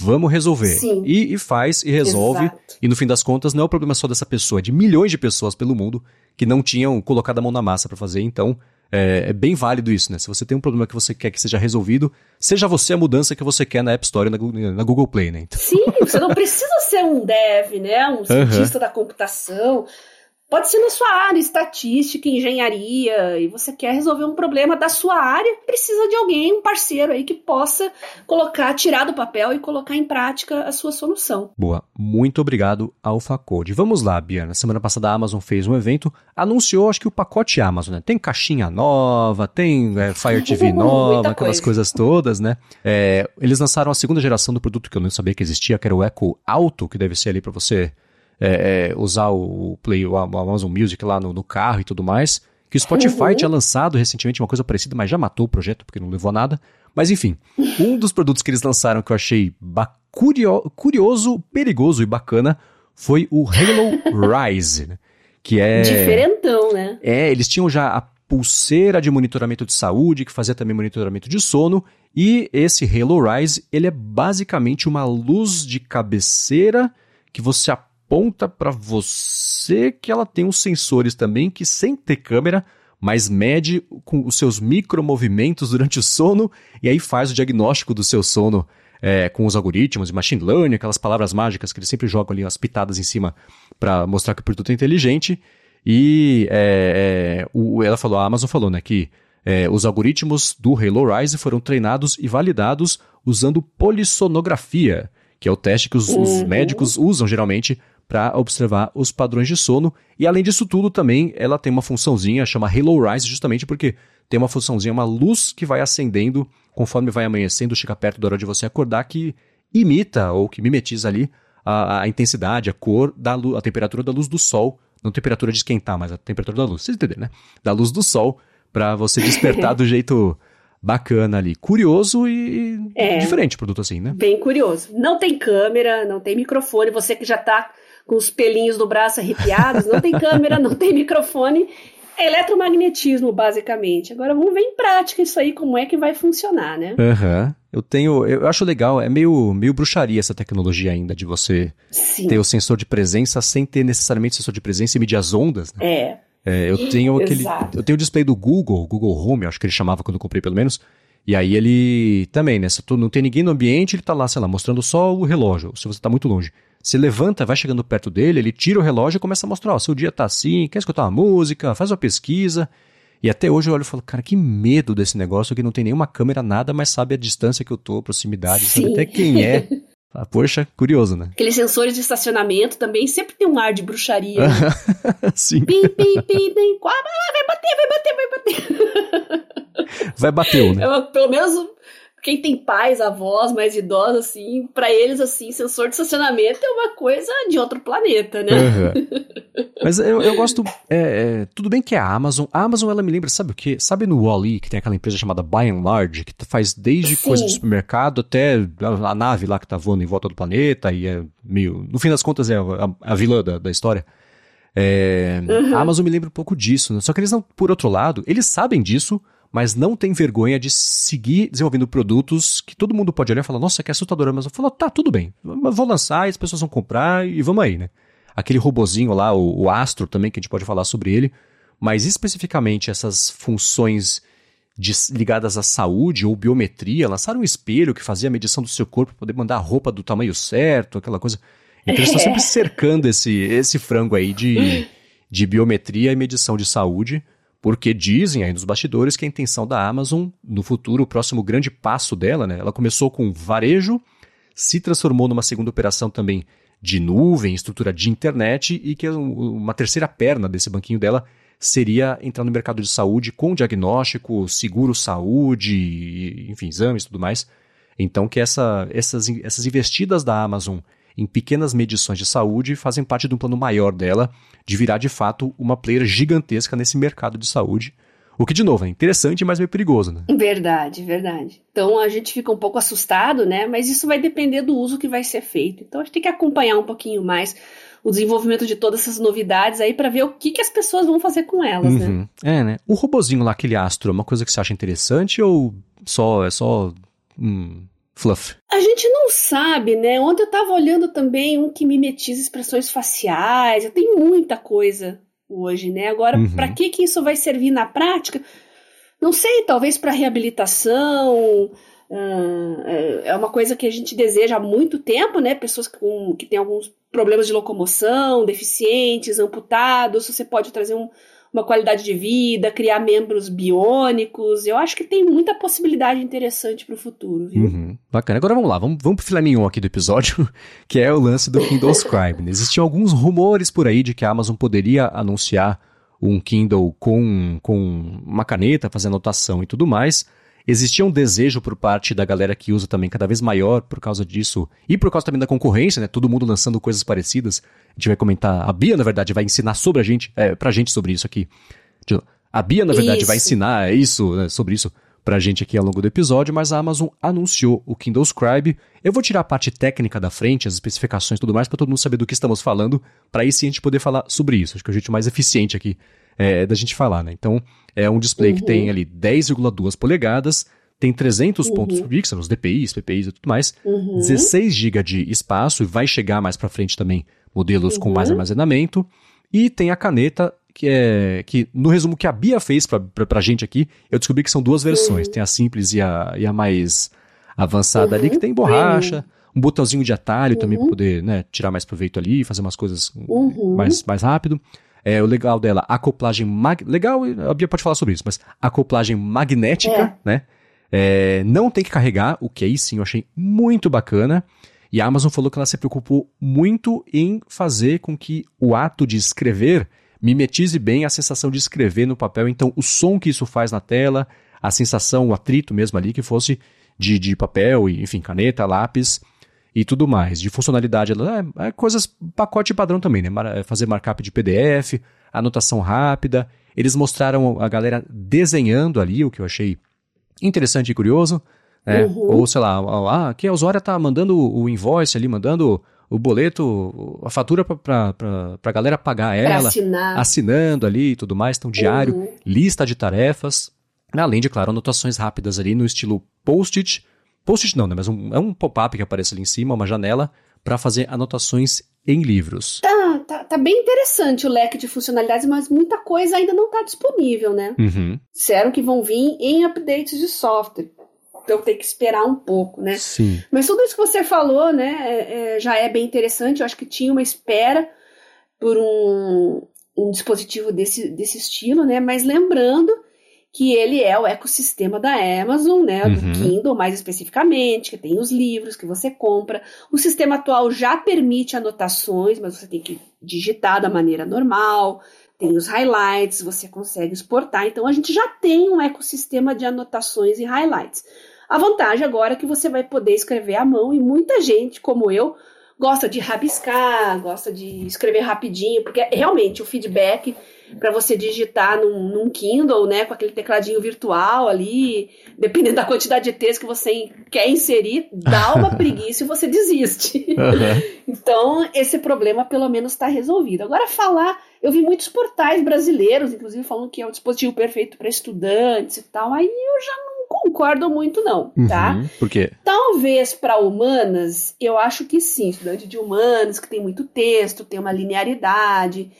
Vamos resolver. E, e, faz e resolve. Exato. E no fim das contas, não é o problema só dessa pessoa, é de milhões de pessoas pelo mundo que não tinham colocado a mão na massa para fazer. Então, é, é, bem válido isso, né? Se você tem um problema que você quer que seja resolvido, seja você a mudança que você quer na App Store e na, na Google Play, né? Então... Sim, você não precisa ser um dev, né? Um cientista uhum. da computação. Pode ser na sua área, estatística, engenharia, e você quer resolver um problema da sua área, precisa de alguém, um parceiro aí que possa colocar, tirar do papel e colocar em prática a sua solução. Boa, muito obrigado, AlphaCode. Vamos lá, Bia. Na semana passada a Amazon fez um evento, anunciou, acho que o pacote Amazon, né? Tem caixinha nova, tem é, Fire TV nova, aquelas coisa. coisas todas, né? É, eles lançaram a segunda geração do produto que eu não sabia que existia, que era o Echo Auto, que deve ser ali para você é, é, usar o Play, o Amazon Music lá no, no carro e tudo mais. Que o Spotify uhum. tinha lançado recentemente uma coisa parecida, mas já matou o projeto porque não levou a nada. Mas enfim, um dos produtos que eles lançaram que eu achei curio curioso, perigoso e bacana foi o Halo Rise, né? que é... Diferentão, né? É, eles tinham já a pulseira de monitoramento de saúde, que fazia também monitoramento de sono, e esse Halo Rise, ele é basicamente uma luz de cabeceira que você aponta para você que ela tem uns sensores também que sem ter câmera, mas mede com os seus micromovimentos durante o sono e aí faz o diagnóstico do seu sono é, com os algoritmos e machine learning, aquelas palavras mágicas que eles sempre jogam ali as pitadas em cima para mostrar que o produto é inteligente. E é, é, o, ela falou, a Amazon falou, né, que é, os algoritmos do Halo Rise foram treinados e validados usando polissonografia, que é o teste que os, uhum. os médicos usam geralmente para observar os padrões de sono. E além disso tudo, também ela tem uma funçãozinha chama Halo Rise, justamente porque tem uma funçãozinha, uma luz que vai acendendo conforme vai amanhecendo, chega perto da hora de você acordar, que imita ou que mimetiza ali a, a intensidade, a cor da luz, a temperatura da luz do sol. Não temperatura de esquentar, mas a temperatura da luz. Vocês entenderam, né? Da luz do sol, para você despertar do jeito bacana ali. Curioso e é, diferente produto assim, né? Bem curioso. Não tem câmera, não tem microfone. Você que já tá com os pelinhos do braço arrepiados, não tem câmera, não tem microfone. É eletromagnetismo, basicamente. Agora vamos ver em prática isso aí, como é que vai funcionar, né? Aham. Uhum. Eu tenho. Eu acho legal, é meio, meio bruxaria essa tecnologia ainda, de você Sim. ter o sensor de presença sem ter necessariamente sensor de presença e medir as ondas. Né? É. É, eu tenho aquele. Exato. Eu tenho o display do Google, Google Home, acho que ele chamava quando eu comprei pelo menos. E aí ele também, né? Se tu não tem ninguém no ambiente, ele tá lá, sei lá, mostrando só o relógio, se você tá muito longe. Se levanta, vai chegando perto dele, ele tira o relógio e começa a mostrar, ó, seu dia tá assim, quer escutar uma música, faz uma pesquisa. E até hoje eu olho e falo, cara, que medo desse negócio que não tem nenhuma câmera, nada, mas sabe a distância que eu tô, a proximidade, Sim. sabe até quem é. Ah, poxa, curioso, né? Aqueles sensores de estacionamento também sempre tem um ar de bruxaria. Né? Sim. Pim, pim, pim, pim. Vai bater, vai bater, vai bater. Vai bater, né? É, pelo menos quem tem pais, avós mais idosos, assim, para eles, assim, sensor de estacionamento é uma coisa de outro planeta, né? Uhum. Mas eu, eu gosto. É, é, tudo bem que é a Amazon. A Amazon, ela me lembra, sabe o quê? Sabe no Wall-E, que tem aquela empresa chamada Buy and Large, que faz desde Sim. coisa de supermercado até a, a, nave lá que tá voando em volta do planeta e é meio. No fim das contas, é a, a, a vilã da, da história. É, uhum. A Amazon me lembra um pouco disso, né? Só que eles não, por outro lado, eles sabem disso, mas não tem vergonha de seguir desenvolvendo produtos que todo mundo pode olhar e falar, nossa, que assustador, mas eu falo, tá, tudo bem, vou lançar as pessoas vão comprar e vamos aí, né? Aquele robozinho lá, o, o Astro também, que a gente pode falar sobre ele, mas especificamente essas funções de, ligadas à saúde ou biometria, lançaram um espelho que fazia a medição do seu corpo para poder mandar a roupa do tamanho certo, aquela coisa. Então eles estão sempre cercando esse, esse frango aí de, de biometria e medição de saúde porque dizem aí nos bastidores que a intenção da Amazon, no futuro, o próximo grande passo dela, né? Ela começou com varejo, se transformou numa segunda operação também de nuvem, estrutura de internet, e que uma terceira perna desse banquinho dela seria entrar no mercado de saúde com diagnóstico, seguro saúde, enfim, exames e tudo mais. Então que essa, essas, essas investidas da Amazon em pequenas medições de saúde fazem parte de um plano maior dela de virar de fato uma player gigantesca nesse mercado de saúde. O que, de novo, é interessante, mas meio perigoso, né? Verdade, verdade. Então a gente fica um pouco assustado, né? Mas isso vai depender do uso que vai ser feito. Então a gente tem que acompanhar um pouquinho mais o desenvolvimento de todas essas novidades aí para ver o que, que as pessoas vão fazer com elas, né? uhum. né? É, né? O robozinho lá, aquele astro, é uma coisa que você acha interessante ou só é só hum, fluff? A gente não sabe, né? Ontem eu tava olhando também um que mimetiza expressões faciais, tem muita coisa hoje, né? Agora, uhum. para que que isso vai servir na prática? Não sei, talvez para reabilitação, uh, é uma coisa que a gente deseja há muito tempo, né? Pessoas com, que têm alguns problemas de locomoção, deficientes, amputados, você pode trazer um, uma qualidade de vida, criar membros biônicos. Eu acho que tem muita possibilidade interessante para o futuro, viu? Uhum, bacana. Agora vamos lá, vamos, vamos pro filé mignon aqui do episódio, que é o lance do Kindle Scribe. Né? Existiam alguns rumores por aí de que a Amazon poderia anunciar um Kindle com, com uma caneta, fazer anotação e tudo mais. Existia um desejo por parte da galera que usa também cada vez maior por causa disso e por causa também da concorrência, né? Todo mundo lançando coisas parecidas. A gente vai comentar, a Bia, na verdade, vai ensinar sobre a gente, é, pra gente sobre isso aqui. A Bia, na verdade, isso. vai ensinar isso, né, sobre isso pra gente aqui ao longo do episódio, mas a Amazon anunciou o Kindle Scribe. Eu vou tirar a parte técnica da frente, as especificações e tudo mais, para todo mundo saber do que estamos falando, para aí sim a gente poder falar sobre isso. Acho que é o jeito mais eficiente aqui é, da gente falar, né? Então, é um display uhum. que tem ali 10,2 polegadas, tem 300 uhum. pontos por pixel, os DPIs, PPIs e tudo mais, uhum. 16 GB de espaço e vai chegar mais para frente também modelos com mais uhum. armazenamento, e tem a caneta que é que no resumo que a Bia fez pra gente aqui, eu descobri que são duas versões, uhum. tem a simples e a, e a mais avançada ali, que tem borracha, um botãozinho de atalho também para poder né, tirar mais proveito ali, fazer umas coisas mais, mais rápido. É, o legal dela, acoplagem mag... legal, a Bia pode falar sobre isso, mas acoplagem magnética, é. né? É, não tem que carregar, o que aí sim eu achei muito bacana. E a Amazon falou que ela se preocupou muito em fazer com que o ato de escrever mimetize bem a sensação de escrever no papel. Então, o som que isso faz na tela, a sensação, o atrito mesmo ali, que fosse de, de papel, e, enfim, caneta, lápis e tudo mais. De funcionalidade, é, é coisas, pacote padrão também, né? É fazer markup de PDF, anotação rápida. Eles mostraram a galera desenhando ali, o que eu achei interessante e curioso. Né? Uhum. Ou, sei lá, ah, aqui a usuária tá mandando o invoice ali, mandando o boleto, a fatura para a galera pagar ela, assinando ali e tudo mais, então diário, uhum. lista de tarefas, além de, claro, anotações rápidas ali no estilo post-it, post-it não, né, mas um, é um pop-up que aparece ali em cima, uma janela, para fazer anotações em livros. Tá, tá, tá, bem interessante o leque de funcionalidades, mas muita coisa ainda não está disponível, né? Uhum. Disseram que vão vir em updates de software então tem que esperar um pouco, né? Sim. Mas tudo isso que você falou, né, é, é, já é bem interessante. Eu acho que tinha uma espera por um, um dispositivo desse, desse estilo, né? Mas lembrando que ele é o ecossistema da Amazon, né, do uhum. Kindle mais especificamente, que tem os livros que você compra. O sistema atual já permite anotações, mas você tem que digitar da maneira normal. Tem os highlights, você consegue exportar. Então a gente já tem um ecossistema de anotações e highlights. A vantagem agora é que você vai poder escrever à mão e muita gente, como eu, gosta de rabiscar, gosta de escrever rapidinho, porque realmente o feedback para você digitar num, num, Kindle, né, com aquele tecladinho virtual ali, dependendo da quantidade de texto que você quer inserir, dá uma preguiça e você desiste. Uhum. Então, esse problema pelo menos está resolvido. Agora, falar, eu vi muitos portais brasileiros, inclusive, falando que é o dispositivo perfeito para estudantes e tal, aí eu já não concordo muito, não, tá? Uhum, por quê? Talvez para humanas, eu acho que sim. Estudante de humanas, que tem muito texto, tem uma linearidade.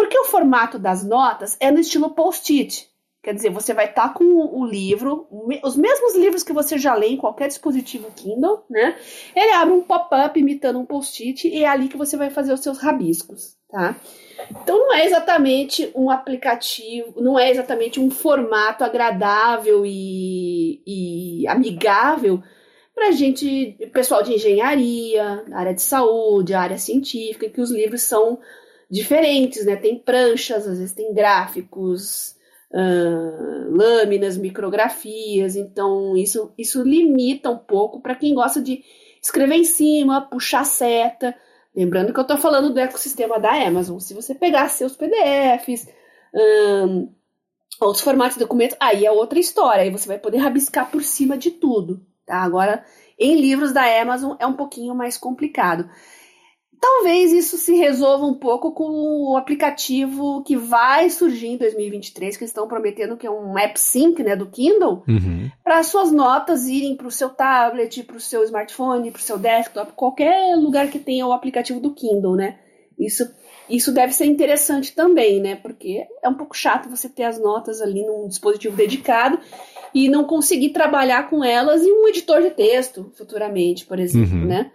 Porque o formato das notas é no estilo post-it. Quer dizer, você vai estar tá com o livro, os mesmos livros que você já lê em qualquer dispositivo Kindle, né? Ele abre um pop-up imitando um post-it e é ali que você vai fazer os seus rabiscos, tá? Então não é exatamente um aplicativo, não é exatamente um formato agradável e, e amigável para gente, pessoal de engenharia, área de saúde, área científica, que os livros são diferentes, né? Tem pranchas, às vezes tem gráficos, uh, lâminas, micrografias, então isso, isso limita um pouco para quem gosta de escrever em cima, puxar seta. Lembrando que eu estou falando do ecossistema da Amazon. Se você pegar seus PDFs, um, outros formatos de documentos, aí é outra história. Aí você vai poder rabiscar por cima de tudo. Tá? Agora, em livros da Amazon é um pouquinho mais complicado. Talvez isso se resolva um pouco com o aplicativo que vai surgir em 2023, que estão prometendo que é um App Sync né, do Kindle, uhum. para suas notas irem para o seu tablet, para o seu smartphone, para o seu desktop, qualquer lugar que tenha o aplicativo do Kindle, né? Isso, isso deve ser interessante também, né? Porque é um pouco chato você ter as notas ali num dispositivo dedicado e não conseguir trabalhar com elas em um editor de texto futuramente, por exemplo, uhum. né?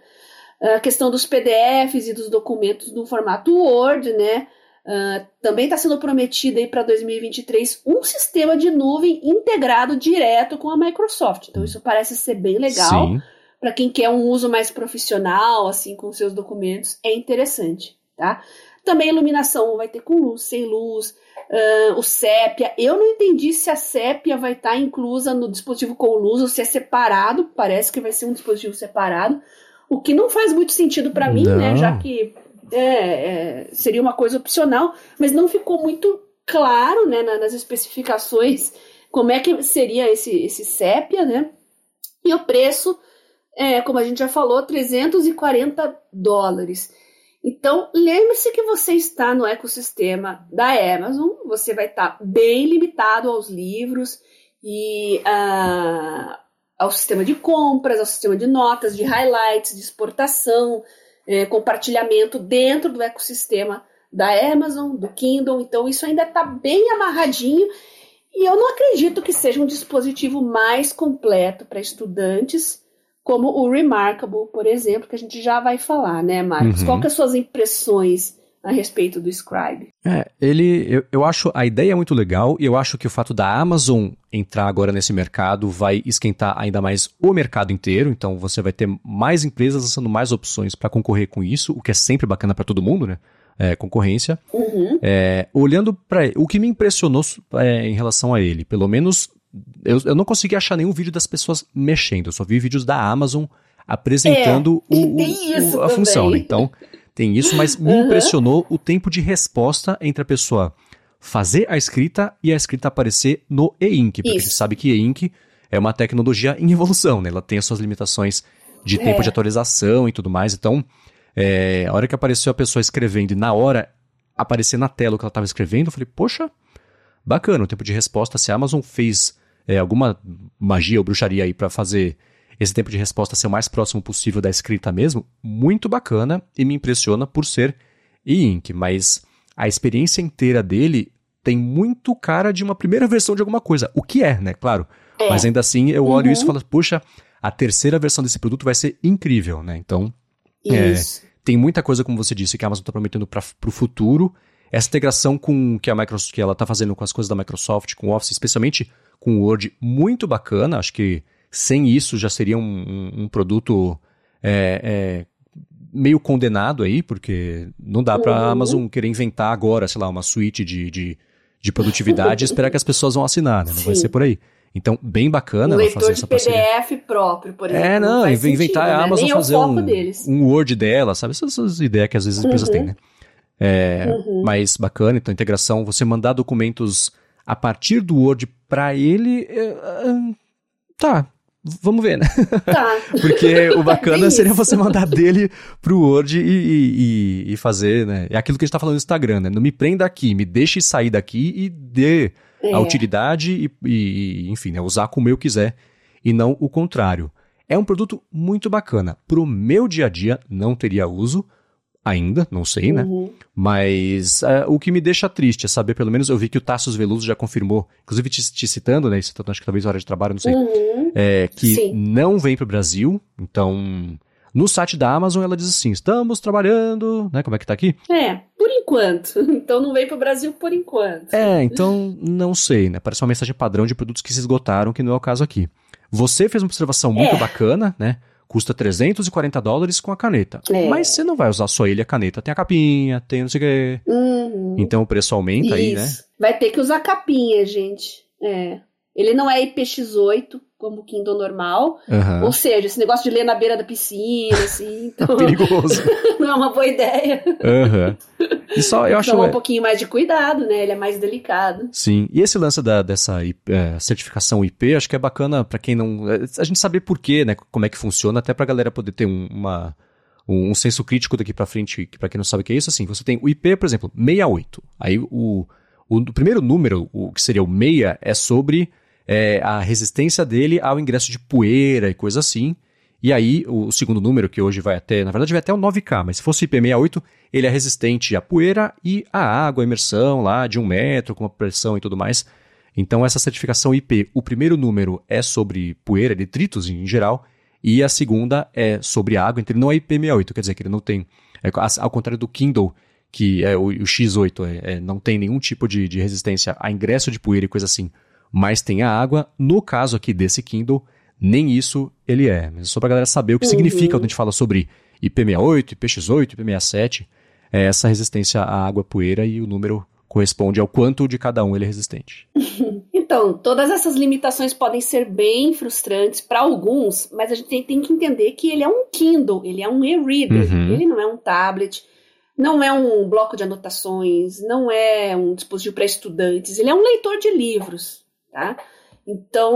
A questão dos PDFs e dos documentos no formato Word, né? Uh, também está sendo prometido aí para 2023 um sistema de nuvem integrado direto com a Microsoft. Então isso parece ser bem legal para quem quer um uso mais profissional, assim, com seus documentos, é interessante, tá? Também a iluminação vai ter com luz, sem luz, uh, o sépia. Eu não entendi se a sépia vai estar tá inclusa no dispositivo com luz ou se é separado. Parece que vai ser um dispositivo separado. O que não faz muito sentido para mim, né? Já que é, é, seria uma coisa opcional, mas não ficou muito claro, né, nas especificações, como é que seria esse, esse sépia, né? E o preço, é, como a gente já falou, 340 dólares. Então, lembre-se que você está no ecossistema da Amazon, você vai estar bem limitado aos livros e uh, ao sistema de compras, ao sistema de notas, de highlights, de exportação, é, compartilhamento dentro do ecossistema da Amazon, do Kindle. Então, isso ainda está bem amarradinho. E eu não acredito que seja um dispositivo mais completo para estudantes, como o Remarkable, por exemplo, que a gente já vai falar, né, Marcos? Uhum. Qual que são as suas impressões a respeito do Scribe. É, ele, eu, eu acho a ideia muito legal e eu acho que o fato da Amazon entrar agora nesse mercado vai esquentar ainda mais o mercado inteiro. Então você vai ter mais empresas lançando mais opções para concorrer com isso, o que é sempre bacana para todo mundo, né? É, concorrência. Uhum. É, olhando para o que me impressionou é, em relação a ele, pelo menos eu, eu não consegui achar nenhum vídeo das pessoas mexendo. Eu só vi vídeos da Amazon apresentando é, o, o, a função. Né? Então tem isso, mas me uhum. impressionou o tempo de resposta entre a pessoa fazer a escrita e a escrita aparecer no e-ink, porque isso. a gente sabe que e-ink é uma tecnologia em evolução, né? Ela tem as suas limitações de tempo é. de atualização e tudo mais. Então, é, a hora que apareceu a pessoa escrevendo e na hora aparecer na tela o que ela estava escrevendo, eu falei, poxa, bacana, o tempo de resposta, se a Amazon fez é, alguma magia ou bruxaria aí para fazer esse tempo de resposta ser o mais próximo possível da escrita mesmo, muito bacana e me impressiona por ser e-ink, mas a experiência inteira dele tem muito cara de uma primeira versão de alguma coisa, o que é, né, claro. É. Mas ainda assim eu olho uhum. isso e falo, puxa, a terceira versão desse produto vai ser incrível, né? Então, é, tem muita coisa, como você disse, que a Amazon está prometendo para o futuro. Essa integração com que a Microsoft, que ela está fazendo com as coisas da Microsoft, com o Office, especialmente com o Word, muito bacana. Acho que sem isso já seria um, um, um produto é, é, meio condenado aí, porque não dá para a uhum. Amazon querer inventar agora, sei lá, uma suíte de, de, de produtividade e esperar que as pessoas vão assinar, né? Não Sim. vai ser por aí. Então, bem bacana um ela fazer essa parceria. PDF próprio, por exemplo. É, não, não inventar sentido, a Amazon né? fazer um, um Word dela, sabe? Essas, essas ideias que às vezes as empresas uhum. têm, né? É, uhum. Mas bacana, então integração, você mandar documentos a partir do Word para ele, é, é, tá, vamos ver, né? Tá. Porque o bacana seria você mandar dele pro Word e, e, e, fazer, né? É aquilo que a gente tá falando no Instagram, né? Não me prenda aqui, me deixe sair daqui e dê é. a utilidade e, e enfim, né? usar como eu quiser e não o contrário. É um produto muito bacana. Pro meu dia a dia, não teria uso, ainda, não sei, né? Uhum. Mas uh, o que me deixa triste é saber, pelo menos eu vi que o Tassos Veloso já confirmou, inclusive te, te citando, né? Citando, acho que talvez hora de trabalho, não sei. Uhum. É, que Sim. não vem para o Brasil. Então, no site da Amazon ela diz assim: estamos trabalhando, né? Como é que tá aqui? É, por enquanto. Então não vem para o Brasil por enquanto. É, então não sei, né? Parece uma mensagem padrão de produtos que se esgotaram, que não é o caso aqui. Você fez uma observação muito é. bacana, né? Custa 340 dólares com a caneta. É. Mas você não vai usar só ele a caneta. Tem a capinha, tem não sei o quê. Uhum. Então o preço aumenta Isso. aí, né? Vai ter que usar capinha, gente. É. Ele não é IPX8, como o Kindle normal. Uhum. Ou seja, esse negócio de ler na beira da piscina, assim. Então... Perigoso. não é uma boa ideia. Uhum. E só, eu acho um é... pouquinho mais de cuidado, né? Ele é mais delicado. Sim. E esse lance da, dessa é, certificação IP, acho que é bacana para quem não. É, a gente saber por quê, né? Como é que funciona, até pra galera poder ter um, uma. Um, um senso crítico daqui para frente, que para quem não sabe o que é isso, assim, você tem o IP, por exemplo, 68. Aí o, o, o primeiro número, o que seria o 6, é sobre é, a resistência dele ao ingresso de poeira e coisa assim. E aí, o segundo número, que hoje vai até, na verdade vai até o 9K, mas se fosse o IP68, ele é resistente à poeira e à água, à imersão lá de um metro, com a pressão e tudo mais. Então, essa certificação IP, o primeiro número é sobre poeira, detritos em geral, e a segunda é sobre água, então ele não é IP68, quer dizer que ele não tem, é, ao contrário do Kindle, que é o, o X8, é, é, não tem nenhum tipo de, de resistência a ingresso de poeira e coisa assim mas tem a água. No caso aqui desse Kindle, nem isso ele é. Mas só para a galera saber o que uhum. significa quando a gente fala sobre IP68, IPX8, IP67, é essa resistência à água, poeira e o número corresponde ao quanto de cada um ele é resistente. Então, todas essas limitações podem ser bem frustrantes para alguns, mas a gente tem, tem, que entender que ele é um Kindle, ele é um e-reader, uhum. ele não é um tablet, não é um bloco de anotações, não é um dispositivo para estudantes, ele é um leitor de livros tá? Então,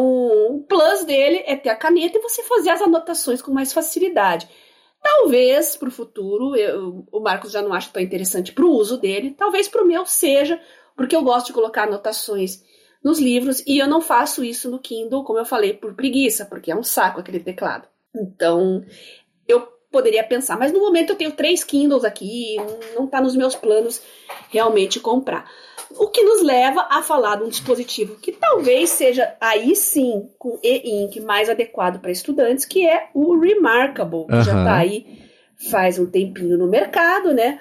o plus dele é ter a caneta e você fazer as anotações com mais facilidade. Talvez para o futuro, eu, o Marcos já não acha tão interessante para o uso dele, talvez para o meu seja, porque eu gosto de colocar anotações nos livros e eu não faço isso no Kindle, como eu falei, por preguiça, porque é um saco aquele teclado. Então, eu poderia pensar, mas no momento eu tenho três Kindles aqui, não está nos meus planos realmente comprar. O que nos leva a falar de um dispositivo que talvez seja aí sim com e-ink mais adequado para estudantes, que é o Remarkable, que uhum. já está aí faz um tempinho no mercado, né?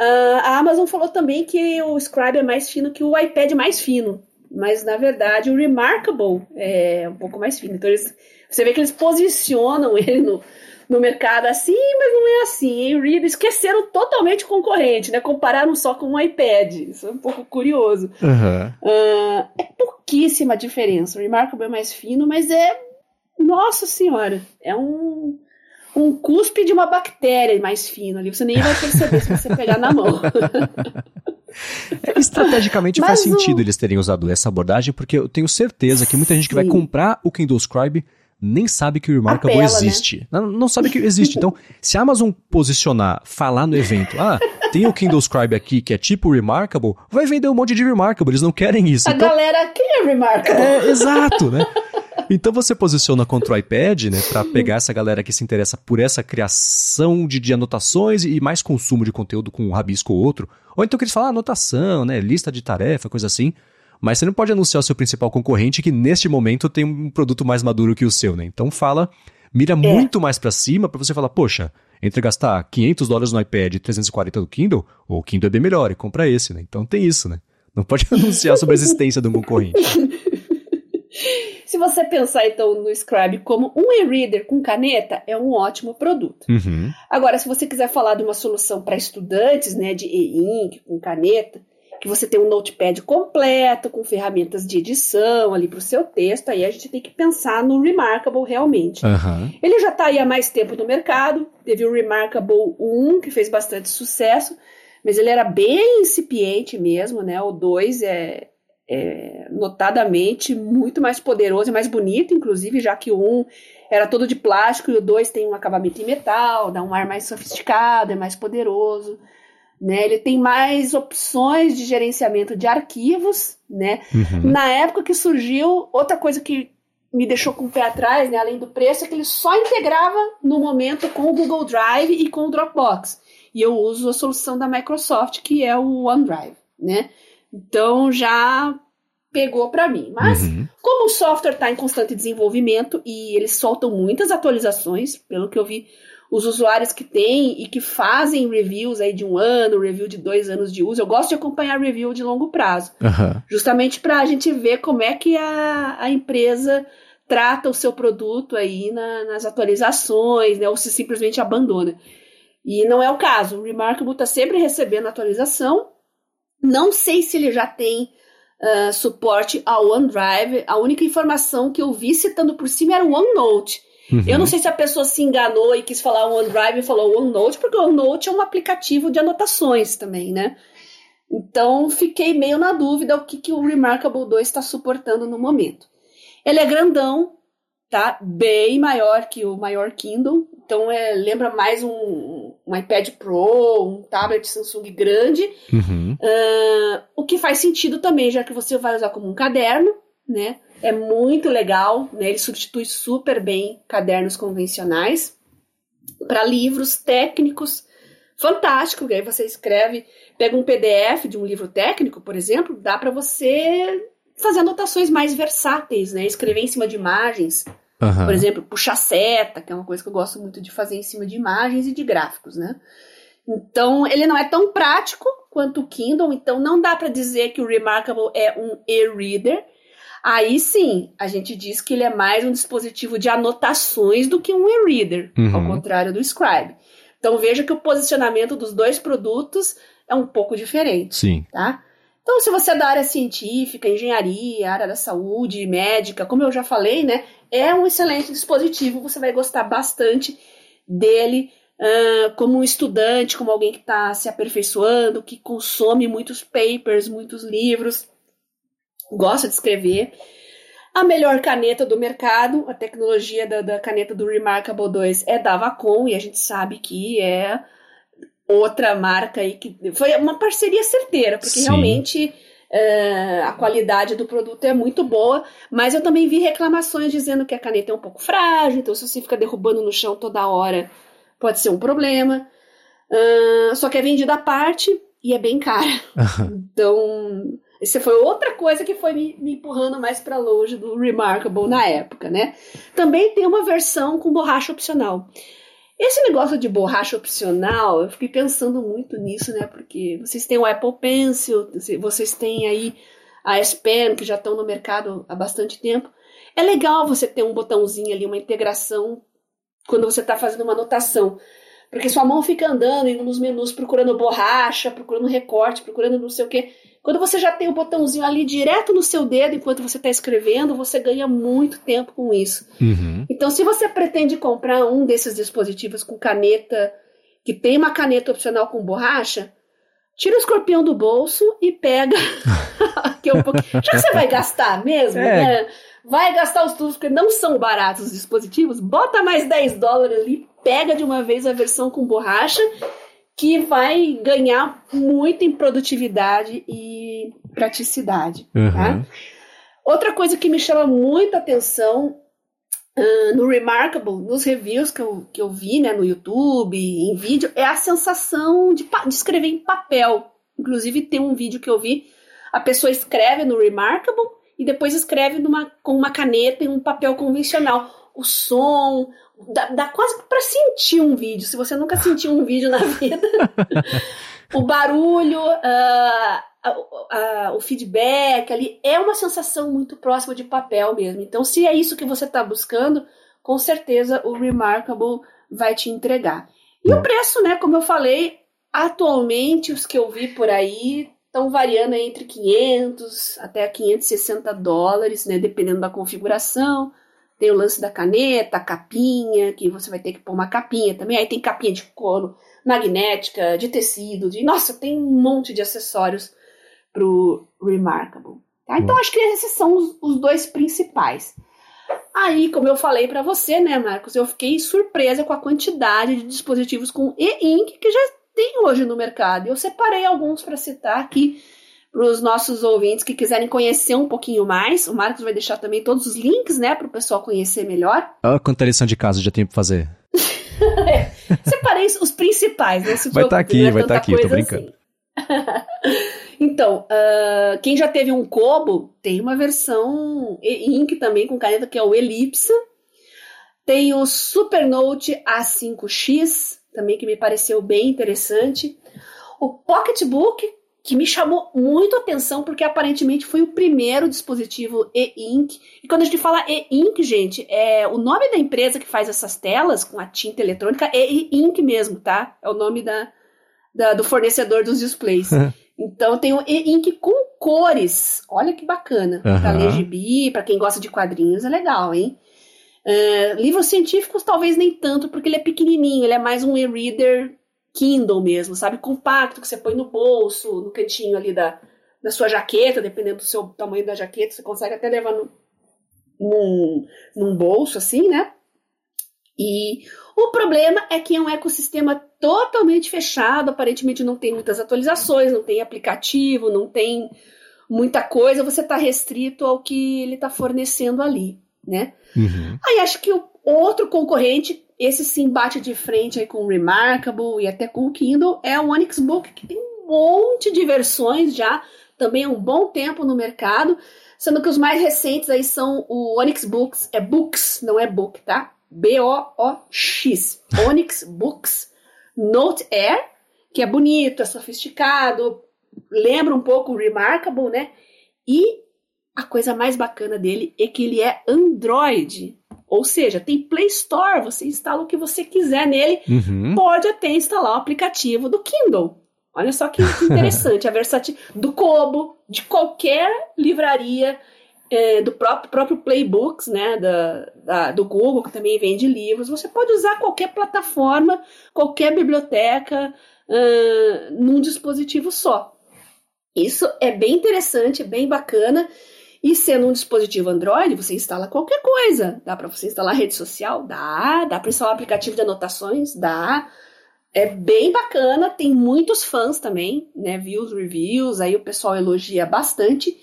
Uh, a Amazon falou também que o Scribe é mais fino que o iPad mais fino, mas na verdade o Remarkable é um pouco mais fino. Então eles, você vê que eles posicionam ele no, no mercado assim, mas não é assim. E Reader esqueceram totalmente o concorrente, né? Compararam só com um iPad. Isso é um pouco curioso. Uhum. Uh, é pouquíssima diferença. O Remarkable é mais fino, mas é. Nossa senhora! É um. Um cuspe de uma bactéria mais fino ali. Você nem vai perceber se você pegar na mão. É, estrategicamente Mas faz o... sentido eles terem usado essa abordagem, porque eu tenho certeza que muita gente Sim. que vai comprar o Kindle Scribe nem sabe que o Remarkable Apela, né? existe. Né? Não, não, sabe que existe. Então, se a Amazon posicionar, falar no evento, ah, tem o Kindle Scribe aqui que é tipo Remarkable, vai vender um monte de Remarkable, eles não querem isso. A então, galera quer Remarkable. É, exato, né? Então você posiciona contra o iPad, né, para pegar essa galera que se interessa por essa criação de, de anotações e mais consumo de conteúdo com um rabisco ou outro. Ou então que eles falam ah, anotação, né, lista de tarefa, coisa assim. Mas você não pode anunciar o seu principal concorrente que neste momento tem um produto mais maduro que o seu, né? Então fala, mira é. muito mais para cima para você falar, poxa, entre gastar 500 dólares no iPad e 340 no Kindle, o Kindle é bem melhor e compra esse, né? Então tem isso, né? Não pode anunciar sobre a existência de um concorrente. Se você pensar então no Scribe como um e-reader com caneta, é um ótimo produto. Uhum. Agora, se você quiser falar de uma solução para estudantes, né, de e-ink com caneta, que você tem um notepad completo, com ferramentas de edição ali para o seu texto, aí a gente tem que pensar no Remarkable realmente. Uhum. Ele já está aí há mais tempo no mercado, teve o Remarkable 1, que fez bastante sucesso, mas ele era bem incipiente mesmo, né? O 2 é, é notadamente muito mais poderoso e mais bonito, inclusive, já que o 1 era todo de plástico e o 2 tem um acabamento em metal, dá um ar mais sofisticado, é mais poderoso. Né? Ele tem mais opções de gerenciamento de arquivos, né? Uhum. Na época que surgiu, outra coisa que me deixou com o pé atrás, né, além do preço, é que ele só integrava no momento com o Google Drive e com o Dropbox. E eu uso a solução da Microsoft, que é o OneDrive, né? Então já pegou para mim. Mas uhum. como o software está em constante desenvolvimento e eles soltam muitas atualizações, pelo que eu vi, os usuários que têm e que fazem reviews aí de um ano, review de dois anos de uso. Eu gosto de acompanhar review de longo prazo, uhum. justamente para a gente ver como é que a, a empresa trata o seu produto aí na, nas atualizações, né, ou se simplesmente abandona. E não é o caso. O Remarkable está sempre recebendo atualização. Não sei se ele já tem uh, suporte ao OneDrive. A única informação que eu vi citando por cima era o OneNote. Uhum. Eu não sei se a pessoa se enganou e quis falar OneDrive e falou OneNote, porque o OneNote é um aplicativo de anotações também, né? Então, fiquei meio na dúvida o que, que o Remarkable 2 está suportando no momento. Ele é grandão, tá? Bem maior que o maior Kindle. Então, é, lembra mais um, um iPad Pro, um tablet Samsung grande. Uhum. Uh, o que faz sentido também, já que você vai usar como um caderno, né? É muito legal, né? Ele substitui super bem cadernos convencionais para livros técnicos. Fantástico, que aí você escreve, pega um PDF de um livro técnico, por exemplo, dá para você fazer anotações mais versáteis, né? Escrever em cima de imagens, uhum. por exemplo, puxar seta, que é uma coisa que eu gosto muito de fazer em cima de imagens e de gráficos, né? Então, ele não é tão prático quanto o Kindle, então não dá para dizer que o Remarkable é um e-reader, Aí sim, a gente diz que ele é mais um dispositivo de anotações do que um e-reader, uhum. ao contrário do Scribe. Então veja que o posicionamento dos dois produtos é um pouco diferente. Sim. Tá? Então, se você é da área científica, engenharia, área da saúde, médica, como eu já falei, né, é um excelente dispositivo, você vai gostar bastante dele uh, como um estudante, como alguém que está se aperfeiçoando, que consome muitos papers, muitos livros gosta de escrever. A melhor caneta do mercado, a tecnologia da, da caneta do Remarkable 2 é da Vacom, e a gente sabe que é outra marca aí que foi uma parceria certeira, porque Sim. realmente uh, a qualidade do produto é muito boa, mas eu também vi reclamações dizendo que a caneta é um pouco frágil, então se você fica derrubando no chão toda hora, pode ser um problema. Uh, só que é vendida à parte e é bem cara. então isso foi outra coisa que foi me, me empurrando mais para longe do Remarkable na época, né? Também tem uma versão com borracha opcional. Esse negócio de borracha opcional, eu fiquei pensando muito nisso, né? Porque vocês têm o Apple Pencil, vocês têm aí a S Pen, que já estão no mercado há bastante tempo. É legal você ter um botãozinho ali, uma integração, quando você está fazendo uma anotação. Porque sua mão fica andando, indo nos menus, procurando borracha, procurando recorte, procurando não sei o quê. Quando você já tem o botãozinho ali direto no seu dedo enquanto você está escrevendo, você ganha muito tempo com isso. Uhum. Então, se você pretende comprar um desses dispositivos com caneta, que tem uma caneta opcional com borracha, tira o escorpião do bolso e pega. que é um Já que você vai gastar mesmo, é. né? Vai gastar os tubos, porque não são baratos os dispositivos, bota mais 10 dólares ali, pega de uma vez a versão com borracha, que vai ganhar muito em produtividade e praticidade. Uhum. Tá? Outra coisa que me chama muita atenção uh, no Remarkable, nos reviews que eu, que eu vi né, no YouTube, em vídeo, é a sensação de, de escrever em papel. Inclusive, tem um vídeo que eu vi, a pessoa escreve no Remarkable e depois escreve numa, com uma caneta em um papel convencional. O som, dá, dá quase para sentir um vídeo. Se você nunca sentiu um vídeo na vida, o barulho, uh, o feedback ali é uma sensação muito próxima de papel mesmo. Então, se é isso que você está buscando, com certeza o Remarkable vai te entregar. E o preço, né? Como eu falei, atualmente os que eu vi por aí estão variando entre 500 até 560 dólares, né? Dependendo da configuração. Tem o lance da caneta, capinha, que você vai ter que pôr uma capinha também. Aí tem capinha de couro, magnética, de tecido, de. Nossa, tem um monte de acessórios pro Remarkable. Tá? Então, acho que esses são os, os dois principais. Aí, como eu falei para você, né, Marcos, eu fiquei surpresa com a quantidade de dispositivos com e-ink que já tem hoje no mercado. Eu separei alguns para citar aqui para os nossos ouvintes que quiserem conhecer um pouquinho mais. O Marcos vai deixar também todos os links, né, para o pessoal conhecer melhor. Olha quanta lição de casa já tem para fazer. separei os principais, né? vai estar tá aqui, é vai estar tá aqui, tô brincando. Assim. Então, uh, quem já teve um Kobo, tem uma versão ink também com caneta que é o Ellipse. Tem o Supernote A5X, também que me pareceu bem interessante. O Pocketbook, que me chamou muito a atenção, porque aparentemente foi o primeiro dispositivo e-ink. E quando a gente fala e-ink, gente, é o nome da empresa que faz essas telas com a tinta eletrônica é e-ink mesmo, tá? É o nome da, da do fornecedor dos displays. Então tem o e-ink com cores. Olha que bacana. Uhum. Pra ler gibi, pra quem gosta de quadrinhos, é legal, hein? Uh, livros científicos talvez nem tanto, porque ele é pequenininho, ele é mais um e-reader Kindle mesmo, sabe? Compacto, que você põe no bolso, no cantinho ali da, da sua jaqueta, dependendo do seu tamanho da jaqueta, você consegue até levar no, num, num bolso assim, né? E o problema é que é um ecossistema totalmente fechado, aparentemente não tem muitas atualizações, não tem aplicativo, não tem muita coisa, você está restrito ao que ele está fornecendo ali, né? Uhum. Aí acho que o outro concorrente, esse sim bate de frente aí com o Remarkable e até com o Kindle, é o Onyx Book, que tem um monte de versões já, também há um bom tempo no mercado, sendo que os mais recentes aí são o Onyx Books, é Books, não é Book, tá? B-O-O-X. Onyx Books Note Air, que é bonito, é sofisticado, lembra um pouco o Remarkable, né? E a coisa mais bacana dele é que ele é Android. Ou seja, tem Play Store, você instala o que você quiser nele, uhum. pode até instalar o aplicativo do Kindle. Olha só que interessante, a versatilidade do Kobo, de qualquer livraria é, do próprio, próprio Playbooks, né, da, da, do Google, que também vende livros. Você pode usar qualquer plataforma, qualquer biblioteca, uh, num dispositivo só. Isso é bem interessante, bem bacana. E sendo um dispositivo Android, você instala qualquer coisa. Dá para você instalar rede social? Dá. Dá para instalar aplicativo de anotações? Dá. É bem bacana, tem muitos fãs também, né? Views, reviews, aí o pessoal elogia bastante.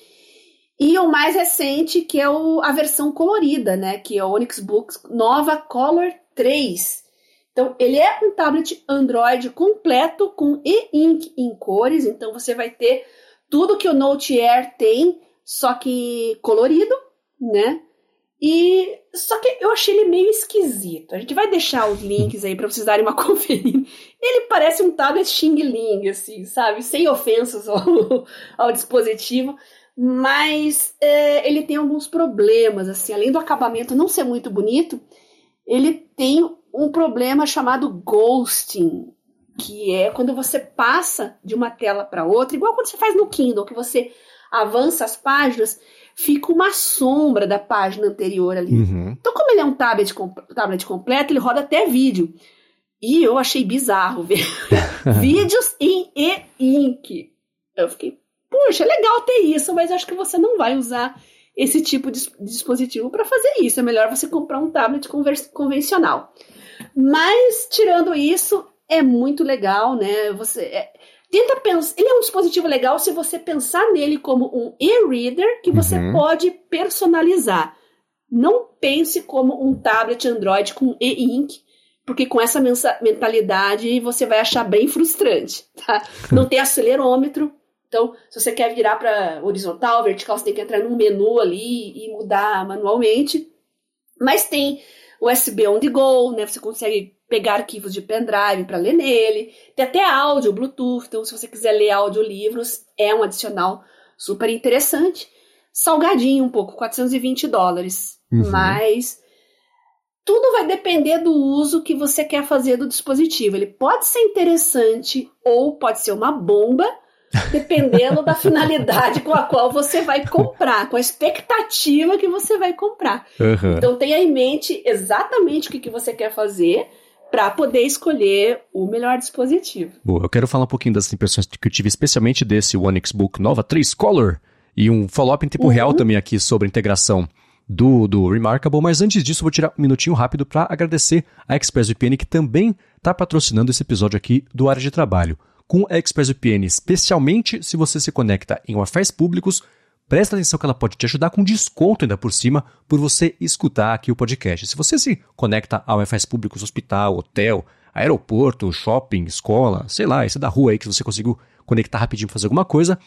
E o mais recente, que é o, a versão colorida, né? Que é o Onyx Books Nova Color 3. Então, ele é um tablet Android completo com e-ink em cores. Então, você vai ter tudo que o Note Air tem, só que colorido, né? E só que eu achei ele meio esquisito. A gente vai deixar os links aí para vocês darem uma conferida. Ele parece um tablet Xing Ling, assim, sabe? Sem ofensas ao, ao dispositivo mas é, ele tem alguns problemas, assim, além do acabamento não ser muito bonito, ele tem um problema chamado ghosting, que é quando você passa de uma tela para outra, igual quando você faz no Kindle, que você avança as páginas, fica uma sombra da página anterior ali. Uhum. Então, como ele é um tablet, tablet completo, ele roda até vídeo. E eu achei bizarro ver vídeos em e-ink. Eu fiquei, puxa, é legal ter isso, mas acho que você não vai usar esse tipo de dispositivo para fazer isso. É melhor você comprar um tablet convencional. Mas, tirando isso, é muito legal, né? Você. É, tenta pensar. Ele é um dispositivo legal se você pensar nele como um e-reader que você uhum. pode personalizar. Não pense como um tablet Android com e-ink, porque com essa mentalidade você vai achar bem frustrante, tá? Não tem acelerômetro, então se você quer virar para horizontal, vertical, você tem que entrar num menu ali e mudar manualmente. Mas tem USB on the go, né? Você consegue pegar arquivos de pendrive para ler nele. Tem até áudio, Bluetooth. Então, se você quiser ler audiolivros, é um adicional super interessante. Salgadinho um pouco, 420 dólares. Uhum. Mas tudo vai depender do uso que você quer fazer do dispositivo. Ele pode ser interessante ou pode ser uma bomba, dependendo da finalidade com a qual você vai comprar, com a expectativa que você vai comprar. Uhum. Então tenha em mente exatamente o que, que você quer fazer para poder escolher o melhor dispositivo. Boa, eu quero falar um pouquinho das impressões que eu tive, especialmente desse One Xbook Nova 3 Color, e um follow-up em tempo uhum. real também aqui sobre a integração do, do Remarkable, mas antes disso vou tirar um minutinho rápido para agradecer a ExpressVPN que também está patrocinando esse episódio aqui do Área de Trabalho. Com a ExpressVPN, especialmente se você se conecta em Wi-Fi públicos, presta atenção que ela pode te ajudar com desconto ainda por cima por você escutar aqui o podcast. Se você se conecta a Wi-Fi públicos, hospital, hotel, aeroporto, shopping, escola, sei lá, esse é da rua aí que você conseguiu conectar rapidinho para fazer alguma coisa,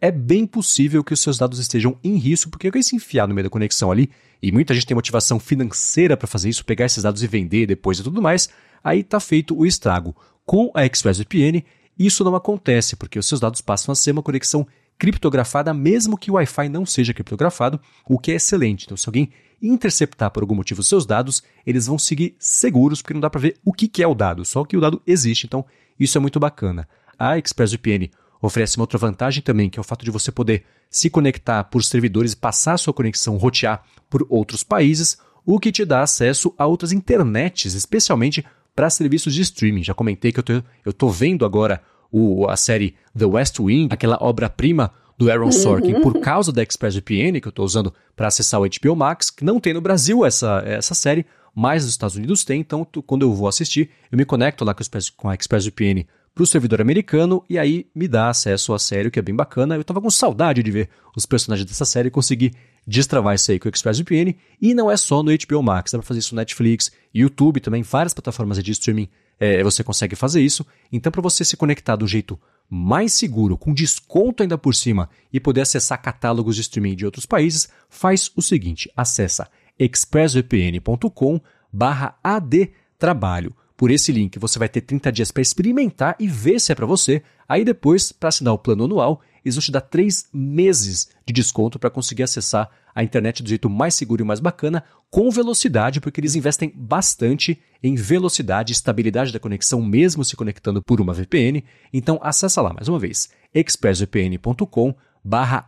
é bem possível que os seus dados estejam em risco, porque vai se enfiar no meio da conexão ali, e muita gente tem motivação financeira para fazer isso, pegar esses dados e vender depois e tudo mais, aí está feito o estrago. Com a ExpressVPN, isso não acontece, porque os seus dados passam a ser uma conexão criptografada, mesmo que o Wi-Fi não seja criptografado, o que é excelente. Então, se alguém interceptar por algum motivo os seus dados, eles vão seguir seguros, porque não dá para ver o que é o dado, só que o dado existe. Então, isso é muito bacana. A ExpressVPN Oferece uma outra vantagem também, que é o fato de você poder se conectar por servidores e passar sua conexão rotear por outros países, o que te dá acesso a outras internets, especialmente para serviços de streaming. Já comentei que eu tô, eu tô vendo agora o, a série The West Wing, aquela obra-prima do Aaron Sorkin, uhum. por causa da ExpressVPN, que eu estou usando para acessar o HBO Max, que não tem no Brasil essa, essa série, mas nos Estados Unidos tem, então quando eu vou assistir, eu me conecto lá com a ExpressVPN para o servidor americano e aí me dá acesso à série, que é bem bacana. Eu tava com saudade de ver os personagens dessa série e conseguir destravar isso aí com o ExpressVPN. E não é só no HBO Max, dá para fazer isso no Netflix, YouTube também, várias plataformas de streaming é, você consegue fazer isso. Então, para você se conectar do jeito mais seguro, com desconto ainda por cima e poder acessar catálogos de streaming de outros países, faz o seguinte: acessa expressvpn.com/adtrabalho. Por esse link você vai ter 30 dias para experimentar e ver se é para você. Aí depois, para assinar o plano anual, eles vão te dar 3 meses de desconto para conseguir acessar a internet do jeito mais seguro e mais bacana, com velocidade, porque eles investem bastante em velocidade e estabilidade da conexão, mesmo se conectando por uma VPN. Então acessa lá mais uma vez, expressvpn.com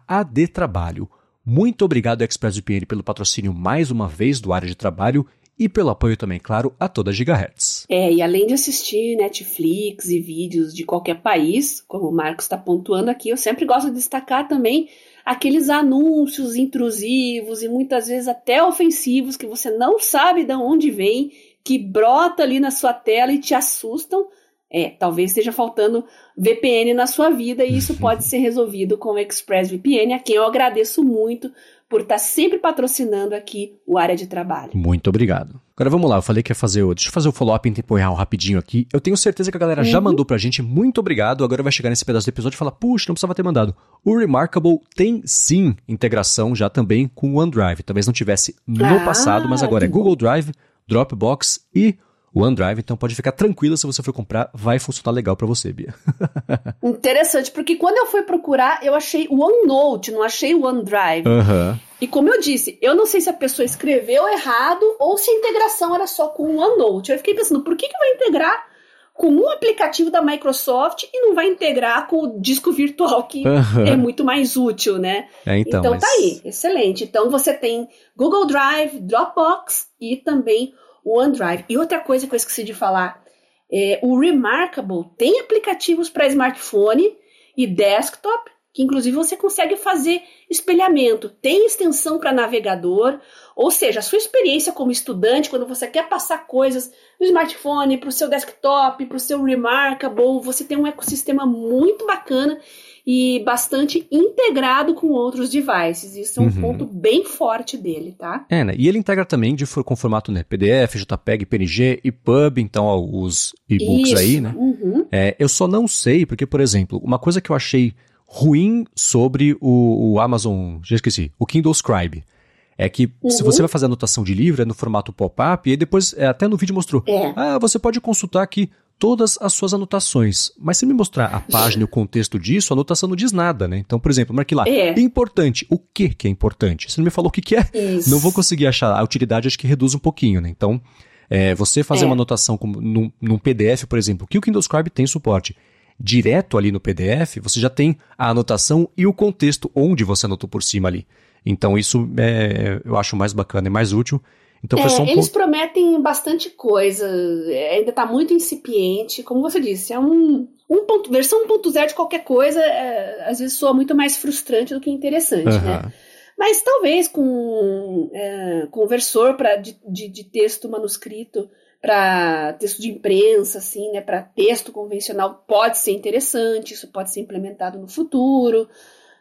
adtrabalho. Muito obrigado, ExpressVPN, pelo patrocínio mais uma vez do área de trabalho e pelo apoio também, claro, a toda Gigahertz. É, e além de assistir Netflix e vídeos de qualquer país, como o Marcos está pontuando aqui, eu sempre gosto de destacar também aqueles anúncios intrusivos e muitas vezes até ofensivos que você não sabe de onde vem, que brota ali na sua tela e te assustam. É, talvez esteja faltando VPN na sua vida e isso pode ser resolvido com o ExpressVPN, a quem eu agradeço muito por estar tá sempre patrocinando aqui o área de trabalho. Muito obrigado. Agora vamos lá, eu falei que ia fazer o. Deixa eu fazer o follow-up em tempo real rapidinho aqui. Eu tenho certeza que a galera uhum. já mandou pra gente. Muito obrigado. Agora vai chegar nesse pedaço do episódio e falar: puxa, não precisava ter mandado. O Remarkable tem sim integração já também com o OneDrive. Talvez não tivesse no ah, passado, mas agora é Google Drive, Dropbox e o OneDrive, então pode ficar tranquila se você for comprar, vai funcionar legal para você, Bia. Interessante, porque quando eu fui procurar, eu achei o OneNote, não achei o OneDrive. Uhum. E como eu disse, eu não sei se a pessoa escreveu errado ou se a integração era só com o OneNote. Eu fiquei pensando, por que, que vai integrar com um aplicativo da Microsoft e não vai integrar com o disco virtual, que uhum. é muito mais útil, né? É, então então mas... tá aí, excelente. Então você tem Google Drive, Dropbox e também o OneDrive. E outra coisa que eu esqueci de falar, É, o Remarkable tem aplicativos para smartphone e desktop, que inclusive você consegue fazer espelhamento. Tem extensão para navegador, ou seja, a sua experiência como estudante, quando você quer passar coisas no smartphone, para o seu desktop, para o seu Remarkable, você tem um ecossistema muito bacana e bastante integrado com outros devices. Isso é um uhum. ponto bem forte dele, tá? É, né? E ele integra também de, com formato né, PDF, JPEG, PNG e PUB, então ó, os e-books aí, né? Uhum. É, eu só não sei, porque, por exemplo, uma coisa que eu achei ruim sobre o, o Amazon, já esqueci, o Kindle Scribe. É que uhum. se você vai fazer anotação de livro, é no formato pop-up, e depois, é, até no vídeo mostrou, é. ah, você pode consultar aqui todas as suas anotações. Mas se me mostrar a página e o contexto disso, a anotação não diz nada, né? Então, por exemplo, marque lá, é. importante. O que que é importante? Você não me falou o que que é, Isso. não vou conseguir achar. A utilidade acho que reduz um pouquinho, né? Então, é, você fazer é. uma anotação como num, num PDF, por exemplo, que o Kindle Scribe tem suporte direto ali no PDF, você já tem a anotação e o contexto onde você anotou por cima ali. Então isso é, eu acho mais bacana e mais útil. Então é, um eles prometem bastante coisa, é, ainda está muito incipiente, como você disse, é um, um ponto, versão 1.0 de qualquer coisa, é, às vezes soa muito mais frustrante do que interessante, uhum. né? Mas talvez com é, conversor pra, de, de, de texto manuscrito para texto de imprensa, assim, né, para texto convencional, pode ser interessante, isso pode ser implementado no futuro.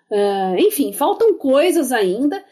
Uh, enfim, faltam coisas ainda.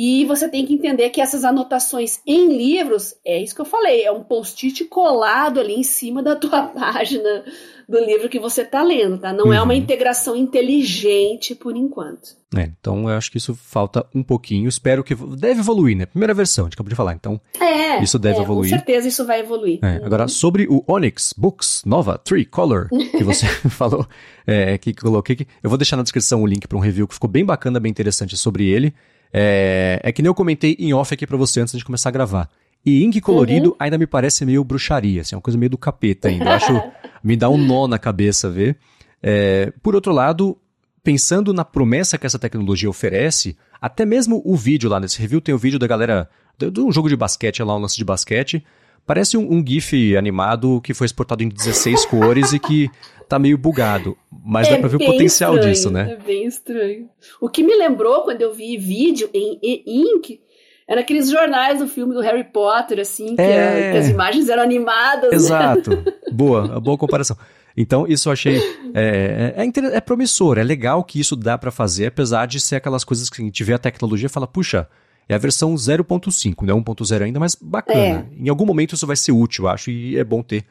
E você tem que entender que essas anotações em livros, é isso que eu falei, é um post-it colado ali em cima da tua página do livro que você está lendo, tá? Não uhum. é uma uhum. integração inteligente por enquanto. É, então eu acho que isso falta um pouquinho. Espero que deve evoluir, né? Primeira versão, a gente acabou de falar. Então, é, isso deve é, evoluir. Com certeza isso vai evoluir. É, agora, sobre o Onyx Books Nova Color que você falou, é, que coloquei aqui, eu vou deixar na descrição o link para um review que ficou bem bacana, bem interessante sobre ele. É, é que nem eu comentei em off aqui para você antes de começar a gravar. E ink colorido uhum. ainda me parece meio bruxaria, assim, é uma coisa meio do capeta ainda. Eu acho, me dá um nó na cabeça ver. É, por outro lado, pensando na promessa que essa tecnologia oferece, até mesmo o vídeo lá nesse review tem o vídeo da galera de um jogo de basquete lá, um lance de basquete. Parece um, um, GIF animado que foi exportado em 16 cores e que tá meio bugado. Mas é dá pra ver o potencial estranho, disso, né? É bem estranho. O que me lembrou quando eu vi vídeo em e-ink era aqueles jornais do filme do Harry Potter, assim, que, é... a, que as imagens eram animadas. Né? Exato. Né? Boa, boa comparação. Então, isso eu achei. É, é, é, é promissor, é legal que isso dá para fazer, apesar de ser aquelas coisas que a gente vê a tecnologia e fala, puxa, é a versão 0.5, não é 1.0 ainda, mas bacana. É. Em algum momento isso vai ser útil, eu acho, e é bom ter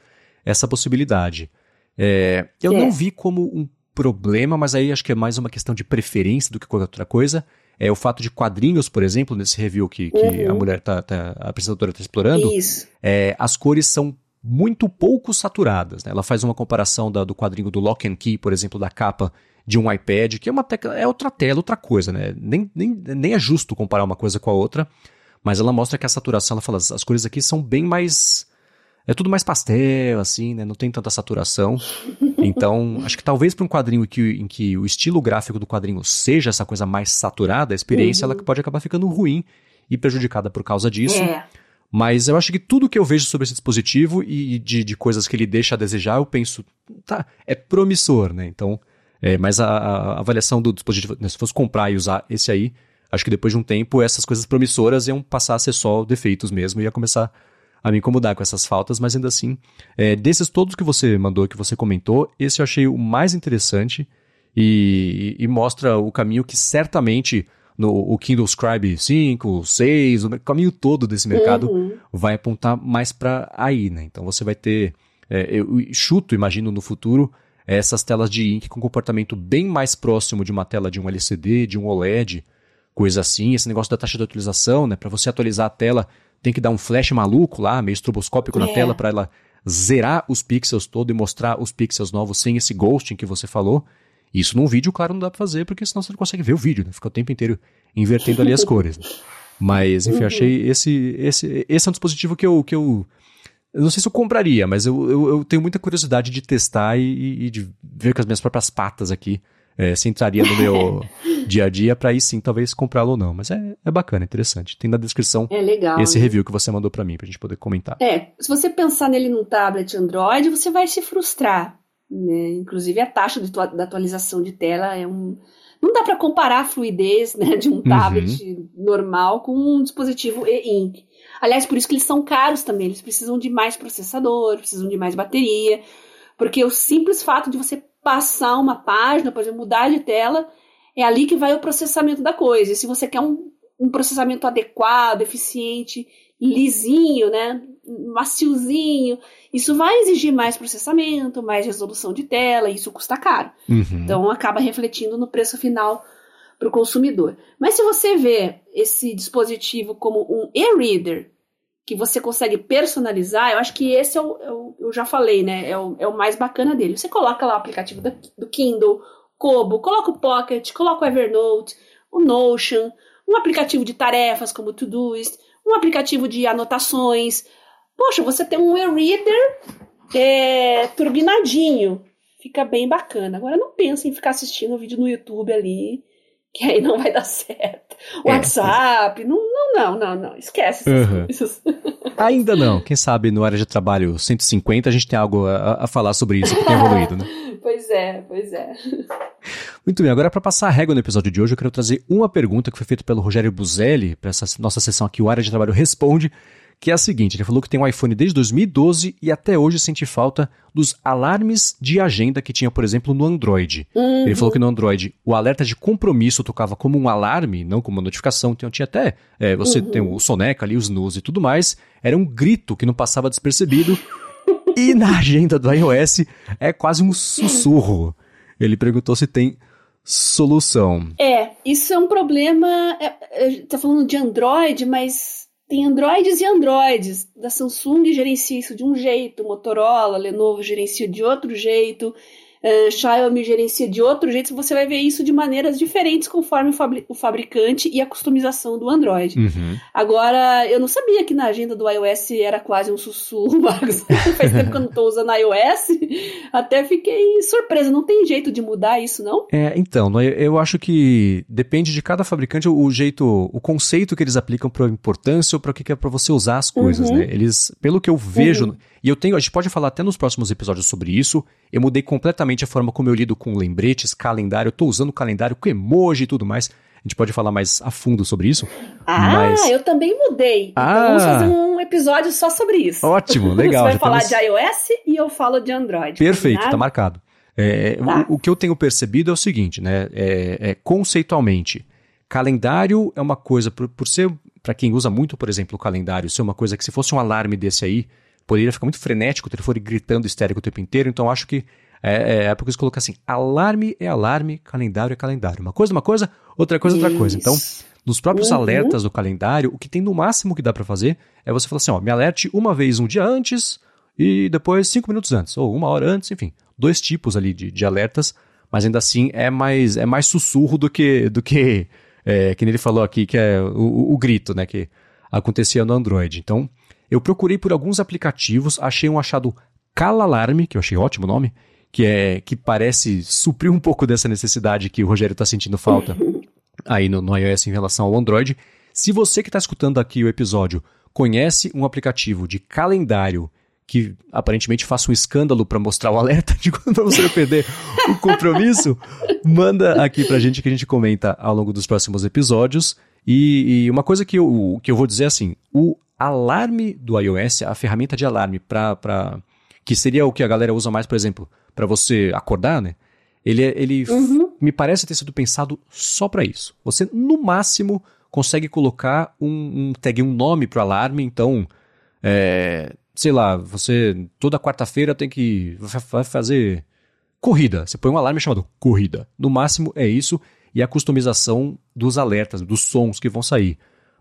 essa possibilidade. É, eu não é. vi como um problema, mas aí acho que é mais uma questão de preferência do que qualquer outra coisa é o fato de quadrinhos, por exemplo, nesse review que, que uhum. a mulher tá, tá, a apresentadora está explorando, é, as cores são muito pouco saturadas. Né? Ela faz uma comparação da, do quadrinho do Lock and Key, por exemplo, da capa de um iPad, que é uma tecla, é outra tela, outra coisa, né? Nem, nem, nem é justo comparar uma coisa com a outra, mas ela mostra que a saturação, ela fala, as cores aqui são bem mais é tudo mais pastel, assim, né? Não tem tanta saturação. Então, acho que talvez para um quadrinho que, em que o estilo gráfico do quadrinho seja essa coisa mais saturada, a experiência uhum. ela pode acabar ficando ruim e prejudicada por causa disso. É. Mas eu acho que tudo que eu vejo sobre esse dispositivo e de, de coisas que ele deixa a desejar, eu penso, tá, é promissor, né? Então, é, mas a, a, avaliação do dispositivo, né, se fosse comprar e usar esse aí, acho que depois de um tempo essas coisas promissoras iam passar a ser só defeitos mesmo e ia começar a me incomodar com essas faltas, mas ainda assim, é, desses todos que você mandou, que você comentou, esse eu achei o mais interessante e, e mostra o caminho que certamente no o Kindle Scribe 5, 6, o caminho todo desse mercado uhum. vai apontar mais para aí, né? Então você vai ter, é, eu chuto, imagino no futuro, essas telas de ink com comportamento bem mais próximo de uma tela de um LCD, de um OLED, coisa assim, esse negócio da taxa de atualização, né? Para você atualizar a tela, tem que dar um flash maluco lá, meio estroboscópico é. na tela para ela zerar os pixels todo e mostrar os pixels novos sem esse ghosting que você falou. Isso num vídeo, claro, não dá pra fazer, porque senão você não consegue ver o vídeo, né? Fica o tempo inteiro invertendo ali as cores. Né? Mas, enfim, uhum. achei esse, esse, esse é um dispositivo que eu, que eu, eu não sei se eu compraria, mas eu, eu, eu tenho muita curiosidade de testar e, e, de ver com as minhas próprias patas aqui é, se entraria no meu, dia a dia para aí sim talvez comprá-lo ou não. Mas é, é bacana, interessante. Tem na descrição é legal, esse né? review que você mandou para mim pra gente poder comentar. É, se você pensar nele num tablet Android, você vai se frustrar. Né? Inclusive a taxa de da atualização de tela é um. Não dá para comparar a fluidez né, de um tablet uhum. normal com um dispositivo e-ink. Aliás, por isso que eles são caros também. Eles precisam de mais processador, precisam de mais bateria. Porque o simples fato de você passar uma página, por exemplo, mudar de tela, é ali que vai o processamento da coisa. E se você quer um, um processamento adequado, eficiente, lisinho, né, maciozinho, isso vai exigir mais processamento, mais resolução de tela, e isso custa caro. Uhum. Então acaba refletindo no preço final para o consumidor. Mas se você vê esse dispositivo como um e-reader, que você consegue personalizar, eu acho que esse é o, é o eu já falei, né? É o, é o mais bacana dele. Você coloca lá o aplicativo do, do Kindle, Kobo, coloca o Pocket, coloca o Evernote, o Notion, um aplicativo de tarefas como o Todoist, um aplicativo de anotações. Poxa, você tem um e-reader é, turbinadinho. Fica bem bacana. Agora não pense em ficar assistindo o vídeo no YouTube ali que aí não vai dar certo. É. WhatsApp, não, não, não, não, não, esquece essas uhum. coisas. Ainda não. Quem sabe no área de trabalho 150 a gente tem algo a, a falar sobre isso que tem evoluído, né? pois é, pois é. Muito bem, agora para passar a régua no episódio de hoje, eu quero trazer uma pergunta que foi feita pelo Rogério Buzelli para essa nossa sessão aqui, o Área de Trabalho Responde, que é a seguinte: ele falou que tem um iPhone desde 2012 e até hoje sente falta dos alarmes de agenda que tinha, por exemplo, no Android. Uhum. Ele falou que no Android o alerta de compromisso tocava como um alarme, não como uma notificação. Então tinha até. É, você uhum. tem o soneca ali, os snooze e tudo mais. Era um grito que não passava despercebido. e na agenda do iOS é quase um sussurro. Ele perguntou se tem solução. É, isso é um problema. É, é, tá falando de Android, mas tem Androids e Androids. Da Samsung gerencia isso de um jeito, Motorola, Lenovo gerencia de outro jeito uh, Xiaomi gerencia de outro jeito, você vai ver isso de maneiras diferentes conforme o, fabricante e a customização do Android. Uhum. Agora, eu não sabia que na agenda do iOS era quase um sussurro, Marcos. Faz tempo que eu não estou usando iOS, até fiquei surpresa. Não tem jeito de mudar isso, não? É, então, eu acho que depende de cada fabricante o jeito, o conceito que eles aplicam para a importância ou para o que é para você usar as coisas, uhum. né? Eles, pelo que eu vejo, uhum. E eu tenho, a gente pode falar até nos próximos episódios sobre isso, eu mudei completamente a forma como eu lido com lembretes, calendário. Eu tô usando calendário com emoji e tudo mais. A gente pode falar mais a fundo sobre isso. Ah, mas... eu também mudei. Então ah, vamos fazer um episódio só sobre isso. Ótimo, legal. Você vai falar temos... de iOS e eu falo de Android. Perfeito, combinado? tá marcado. É, tá. O, o, que eu tenho percebido é o seguinte, né? É, é, conceitualmente, calendário é uma coisa, por, por ser, para quem usa muito, por exemplo, o calendário, ser uma coisa que se fosse um alarme desse aí, poderia ficar muito frenético, o telefone gritando histérico o tempo inteiro, então acho que é, é, é porque eles colocam assim, alarme é alarme, calendário é calendário. Uma coisa é uma coisa, outra coisa é outra coisa. Então, nos próprios uhum. alertas do calendário, o que tem no máximo que dá para fazer é você falar assim, ó, me alerte uma vez um dia antes e depois cinco minutos antes, ou uma hora antes, enfim. Dois tipos ali de, de alertas, mas ainda assim é mais, é mais sussurro do que, do que, é, que ele falou aqui, que é o, o grito, né, que acontecia no Android. Então, eu procurei por alguns aplicativos, achei um achado Calalarme, que eu achei ótimo nome, que é que parece suprir um pouco dessa necessidade que o Rogério está sentindo falta aí no, no iOS em relação ao Android. Se você que está escutando aqui o episódio conhece um aplicativo de calendário que aparentemente faça um escândalo para mostrar o alerta de quando você vai perder o compromisso, manda aqui para a gente que a gente comenta ao longo dos próximos episódios. E, e, uma coisa que eu, que eu vou dizer é assim: o alarme do iOS, a ferramenta de alarme para. que seria o que a galera usa mais, por exemplo, para você acordar, né? Ele, é, ele uhum. me parece ter sido pensado só para isso. Você, no máximo, consegue colocar um, um tag, um nome para o alarme. Então, é, sei lá, você toda quarta-feira tem que vai fazer corrida. Você põe um alarme chamado corrida. No máximo é isso e a customização dos alertas, dos sons que vão sair.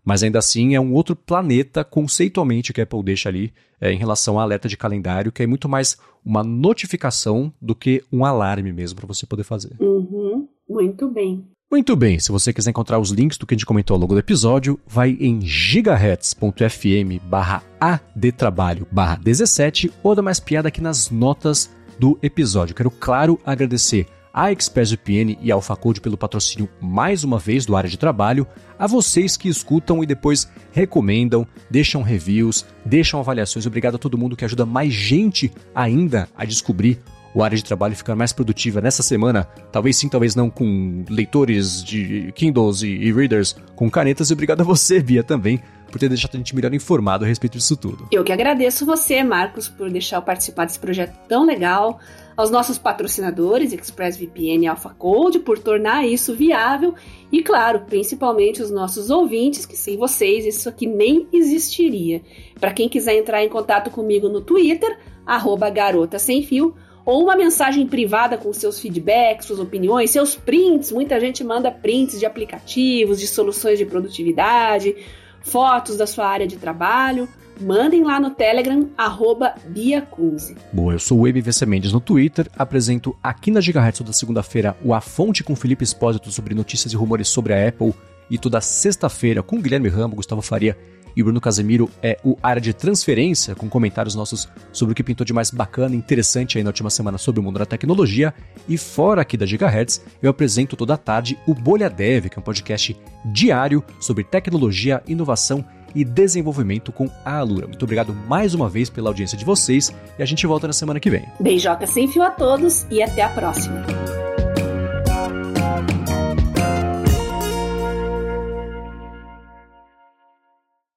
Mas ainda assim é um outro planeta conceitualmente que a Apple deixa ali é, em relação ao alerta de calendário, que é muito mais uma notificação do que um alarme mesmo para você poder fazer. Uhum, muito bem. Muito bem, se você quiser encontrar os links do que a gente comentou ao longo do episódio, vai em gigahertz.fm barra adtrabalho barra 17 ou dá mais piada aqui nas notas do episódio. Quero, claro, agradecer a ExpressVPN e a AlphaCode pelo patrocínio mais uma vez do área de trabalho, a vocês que escutam e depois recomendam, deixam reviews, deixam avaliações. Obrigado a todo mundo que ajuda mais gente ainda a descobrir o área de trabalho ficar mais produtiva nessa semana. Talvez sim, talvez não, com leitores de Kindles e, e readers com canetas. E obrigado a você, Bia, também, por ter deixado a gente melhor informado a respeito disso tudo. Eu que agradeço você, Marcos, por deixar eu participar desse projeto tão legal aos nossos patrocinadores, ExpressVPN e AlphaCode, por tornar isso viável, e claro, principalmente os nossos ouvintes, que sem vocês isso aqui nem existiria. Para quem quiser entrar em contato comigo no Twitter, arroba garota sem fio, ou uma mensagem privada com seus feedbacks, suas opiniões, seus prints. Muita gente manda prints de aplicativos, de soluções de produtividade, fotos da sua área de trabalho mandem lá no Telegram, arroba Biacunze. Bom, eu sou o MVC Mendes no Twitter, apresento aqui na Gigahertz toda segunda-feira o A Fonte com Felipe Espósito sobre notícias e rumores sobre a Apple e toda sexta-feira com Guilherme Rambo, Gustavo Faria e Bruno Casemiro é o Área de Transferência, com comentários nossos sobre o que pintou de mais bacana e interessante aí na última semana sobre o mundo da tecnologia. E fora aqui da Gigahertz, eu apresento toda tarde o Bolha Dev, que é um podcast diário sobre tecnologia, inovação e desenvolvimento com a Alura. Muito obrigado mais uma vez pela audiência de vocês e a gente volta na semana que vem. Beijoca sem fio a todos e até a próxima.